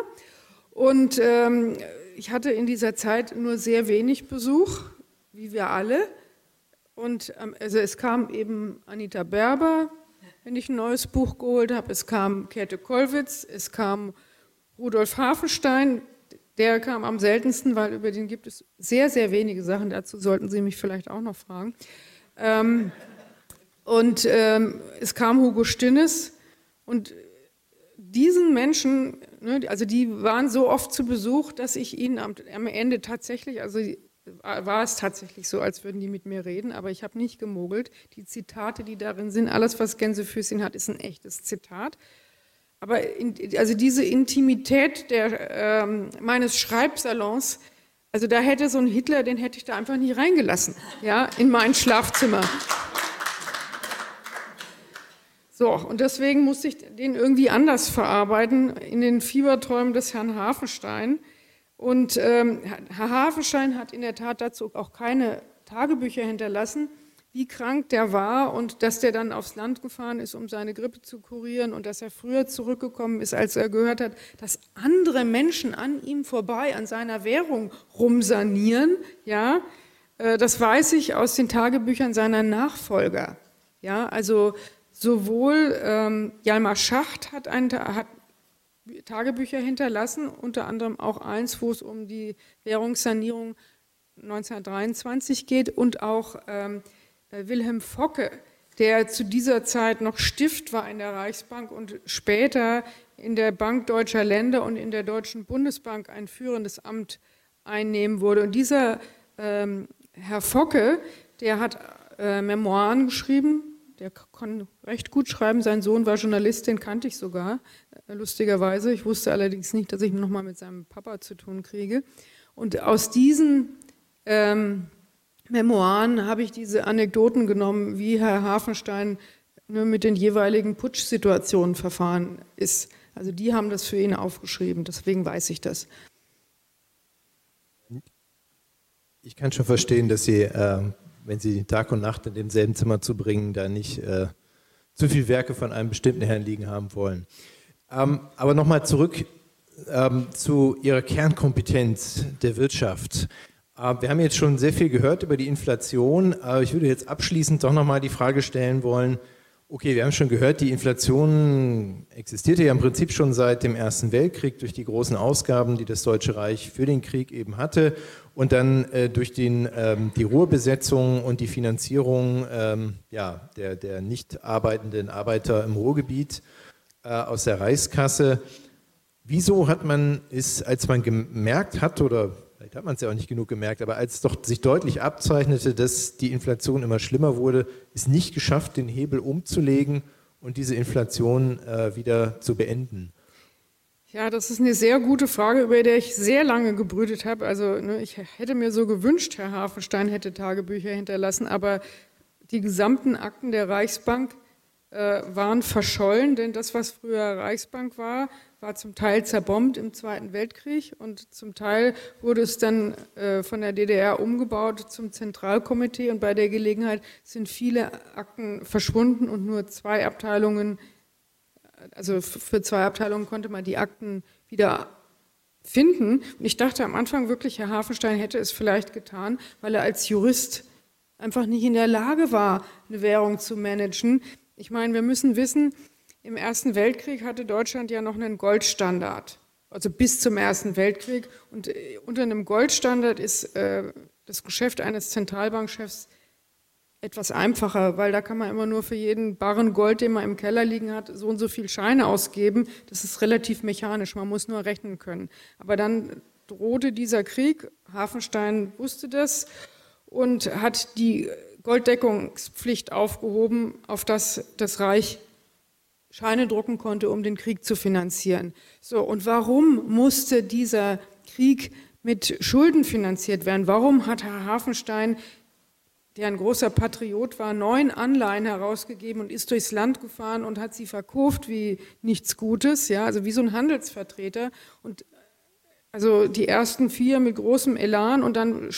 Und ähm, ich hatte in dieser Zeit nur sehr wenig Besuch, wie wir alle. Und ähm, also es kam eben Anita Berber, wenn ich ein neues Buch geholt habe. Es kam Käthe Kollwitz, es kam Rudolf Hafenstein, der kam am seltensten, weil über den gibt es sehr, sehr wenige Sachen. Dazu sollten Sie mich vielleicht auch noch fragen. Ähm, und ähm, es kam Hugo Stinnes und diesen Menschen, ne, also die waren so oft zu Besuch, dass ich ihnen am, am Ende tatsächlich, also war es tatsächlich so, als würden die mit mir reden, aber ich habe nicht gemogelt. Die Zitate, die darin sind, alles, was Gänsefüßchen hat, ist ein echtes Zitat. Aber in, also diese Intimität der, ähm, meines Schreibsalons, also da hätte so ein Hitler, den hätte ich da einfach nie reingelassen, ja, in mein Schlafzimmer. So, und deswegen musste ich den irgendwie anders verarbeiten in den Fieberträumen des Herrn Hafenstein. Und ähm, Herr Hafenstein hat in der Tat dazu auch keine Tagebücher hinterlassen wie krank der war und dass der dann aufs Land gefahren ist, um seine Grippe zu kurieren und dass er früher zurückgekommen ist, als er gehört hat, dass andere Menschen an ihm vorbei, an seiner Währung rumsanieren. Ja, äh, das weiß ich aus den Tagebüchern seiner Nachfolger. Ja, also sowohl ähm, Jalmar Schacht hat, ein, hat Tagebücher hinterlassen, unter anderem auch eins, wo es um die Währungssanierung 1923 geht und auch ähm, äh, Wilhelm Focke, der zu dieser Zeit noch Stift war in der Reichsbank und später in der Bank Deutscher Länder und in der Deutschen Bundesbank ein führendes Amt einnehmen wurde. Und dieser ähm, Herr Focke, der hat äh, Memoiren geschrieben, der kann recht gut schreiben. Sein Sohn war Journalist, den kannte ich sogar, äh, lustigerweise. Ich wusste allerdings nicht, dass ich nochmal mit seinem Papa zu tun kriege. Und aus diesen ähm, Memoiren habe ich diese Anekdoten genommen, wie Herr Hafenstein ne, mit den jeweiligen Putschsituationen verfahren ist. Also die haben das für ihn aufgeschrieben, deswegen weiß ich das. Ich kann schon verstehen, dass Sie, äh, wenn Sie Tag und Nacht in demselben Zimmer zu bringen, da nicht äh, zu viele Werke von einem bestimmten Herrn liegen haben wollen. Ähm, aber nochmal zurück ähm, zu Ihrer Kernkompetenz der Wirtschaft. Äh, wir haben jetzt schon sehr viel gehört über die Inflation. ich würde jetzt abschließend doch nochmal die Frage stellen wollen, Okay, wir haben schon gehört, die Inflation existierte ja im Prinzip schon seit dem Ersten Weltkrieg durch die großen Ausgaben, die das Deutsche Reich für den Krieg eben hatte und dann äh, durch den, ähm, die Ruhrbesetzung und die Finanzierung ähm, ja, der, der nicht arbeitenden Arbeiter im Ruhrgebiet äh, aus der Reichskasse. Wieso hat man es, als man gemerkt hat oder vielleicht hat man es ja auch nicht genug gemerkt, aber als es doch sich deutlich abzeichnete, dass die Inflation immer schlimmer wurde, ist nicht geschafft, den Hebel umzulegen und diese Inflation äh, wieder zu beenden. Ja, das ist eine sehr gute Frage, über die ich sehr lange gebrütet habe. Also ne, ich hätte mir so gewünscht, Herr Hafenstein hätte Tagebücher hinterlassen, aber die gesamten Akten der Reichsbank äh, waren verschollen, denn das, was früher Reichsbank war, war zum Teil zerbombt im Zweiten Weltkrieg und zum Teil wurde es dann äh, von der DDR umgebaut zum Zentralkomitee und bei der Gelegenheit sind viele Akten verschwunden und nur zwei Abteilungen, also für zwei Abteilungen konnte man die Akten wieder finden. Und ich dachte am Anfang wirklich, Herr Hafenstein hätte es vielleicht getan, weil er als Jurist einfach nicht in der Lage war, eine Währung zu managen. Ich meine, wir müssen wissen, im Ersten Weltkrieg hatte Deutschland ja noch einen Goldstandard, also bis zum Ersten Weltkrieg. Und äh, unter einem Goldstandard ist äh, das Geschäft eines Zentralbankchefs etwas einfacher, weil da kann man immer nur für jeden Barren Gold, den man im Keller liegen hat, so und so viel Scheine ausgeben. Das ist relativ mechanisch, man muss nur rechnen können. Aber dann drohte dieser Krieg, Hafenstein wusste das und hat die Golddeckungspflicht aufgehoben, auf das das Reich Scheine drucken konnte, um den Krieg zu finanzieren. So, und warum musste dieser Krieg mit Schulden finanziert werden? Warum hat Herr Hafenstein, der ein großer Patriot war, neun Anleihen herausgegeben und ist durchs Land gefahren und hat sie verkauft wie nichts Gutes, ja, also wie so ein Handelsvertreter und also die ersten vier mit großem Elan und dann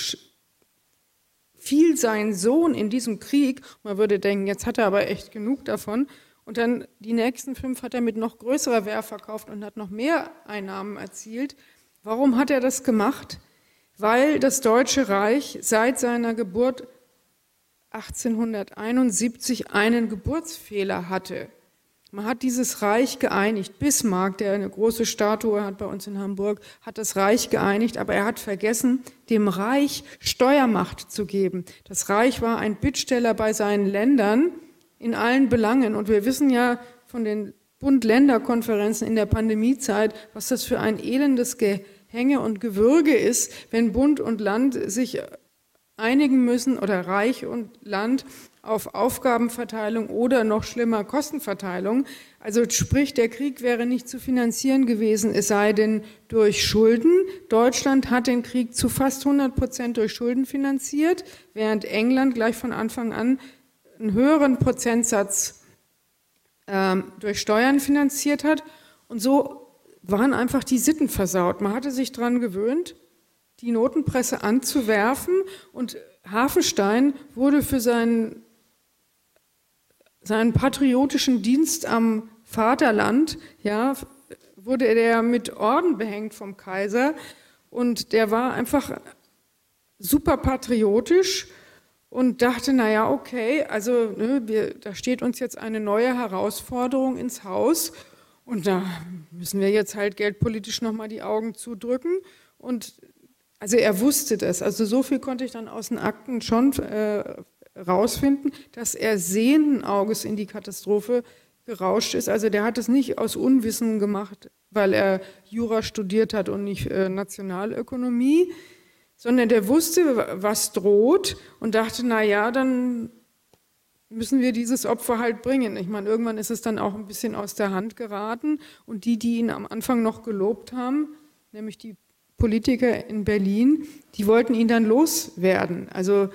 fiel sein Sohn in diesem Krieg. Man würde denken, jetzt hat er aber echt genug davon. Und dann die nächsten fünf hat er mit noch größerer Wehr verkauft und hat noch mehr Einnahmen erzielt. Warum hat er das gemacht? Weil das Deutsche Reich seit seiner Geburt 1871 einen Geburtsfehler hatte. Man hat dieses Reich geeinigt. Bismarck, der eine große Statue hat bei uns in Hamburg, hat das Reich geeinigt, aber er hat vergessen, dem Reich Steuermacht zu geben. Das Reich war ein Bittsteller bei seinen Ländern in allen Belangen. Und wir wissen ja von den Bund-Länder-Konferenzen in der Pandemiezeit, was das für ein elendes Gehänge und Gewürge ist, wenn Bund und Land sich einigen müssen oder Reich und Land auf Aufgabenverteilung oder noch schlimmer Kostenverteilung. Also sprich, der Krieg wäre nicht zu finanzieren gewesen, es sei denn durch Schulden. Deutschland hat den Krieg zu fast 100 Prozent durch Schulden finanziert, während England gleich von Anfang an einen höheren Prozentsatz ähm, durch Steuern finanziert hat. Und so waren einfach die Sitten versaut. Man hatte sich daran gewöhnt, die Notenpresse anzuwerfen und Hafenstein wurde für seinen seinen patriotischen Dienst am Vaterland, ja, wurde er mit Orden behängt vom Kaiser und der war einfach super patriotisch und dachte, naja, okay, also ne, wir, da steht uns jetzt eine neue Herausforderung ins Haus. Und da müssen wir jetzt halt geldpolitisch nochmal die Augen zudrücken. Und also er wusste das, also so viel konnte ich dann aus den Akten schon äh, rausfinden, dass er sehenden Auges in die Katastrophe gerauscht ist. Also der hat es nicht aus Unwissen gemacht, weil er Jura studiert hat und nicht äh, Nationalökonomie, sondern der wusste, was droht und dachte, na ja, dann müssen wir dieses Opfer halt bringen. Ich meine, irgendwann ist es dann auch ein bisschen aus der Hand geraten und die, die ihn am Anfang noch gelobt haben, nämlich die Politiker in Berlin, die wollten ihn dann loswerden. Also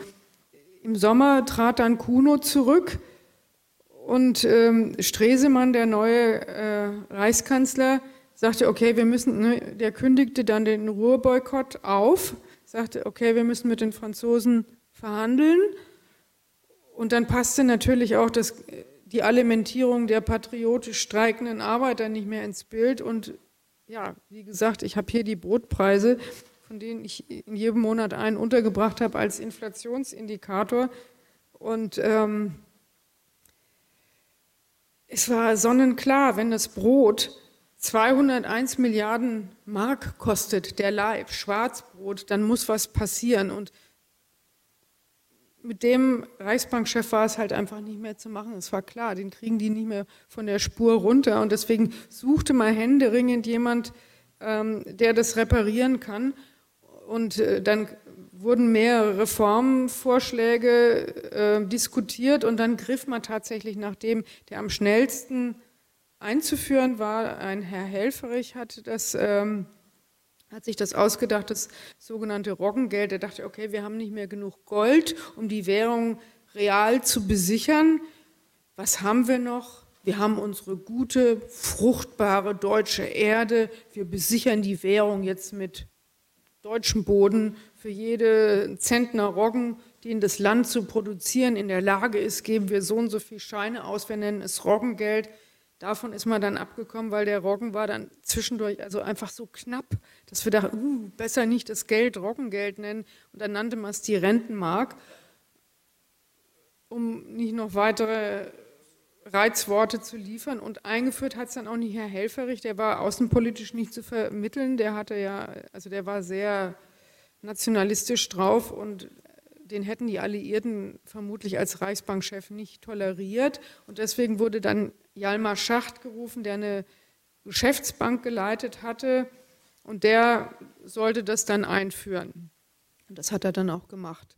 Im Sommer trat dann Kuno zurück und ähm, Stresemann, der neue äh, Reichskanzler, sagte, okay, wir müssen, ne, der kündigte dann den Ruhrboykott auf, sagte, okay, wir müssen mit den Franzosen verhandeln. Und dann passte natürlich auch das, die Alimentierung der patriotisch streikenden Arbeiter nicht mehr ins Bild. Und ja, wie gesagt, ich habe hier die Brotpreise, von denen ich in jedem Monat einen untergebracht habe als Inflationsindikator. Und ähm, es war sonnenklar, wenn das Brot 201 Milliarden Mark kostet, der Leib, Schwarzbrot, dann muss was passieren. Und mit dem Reichsbankchef war es halt einfach nicht mehr zu machen. Es war klar, den kriegen die nicht mehr von der Spur runter. Und deswegen suchte mal händeringend jemand, ähm, der das reparieren kann. Und äh, dann wurden mehrere Reformvorschläge äh, diskutiert und dann griff man tatsächlich nach dem, der am schnellsten einzuführen war. Ein Herr Helferich hat, das, ähm, hat sich das ausgedacht, das sogenannte Roggengeld. Er dachte, okay, wir haben nicht mehr genug Gold, um die Währung real zu besichern. Was haben wir noch? Wir haben unsere gute, fruchtbare deutsche Erde. Wir besichern die Währung jetzt mit deutschem Boden für jede Zentner Roggen, die in das Land zu produzieren in der Lage ist, geben wir so und so viele Scheine aus. Wir nennen es Roggengeld. Davon ist man dann abgekommen, weil der Roggen war dann zwischendurch also einfach so knapp, dass wir dachten, uh, besser nicht das Geld Roggengeld nennen. Und dann nannte man es die Rentenmark, um nicht noch weitere Reizworte zu liefern. Und eingeführt hat es dann auch nicht Herr Helferich, der war außenpolitisch nicht zu vermitteln. Der hatte ja, also der war sehr nationalistisch drauf und den hätten die Alliierten vermutlich als Reichsbankchef nicht toleriert. Und deswegen wurde dann Jalmar Schacht gerufen, der eine Geschäftsbank geleitet hatte. Und der sollte das dann einführen. Und das hat er dann auch gemacht.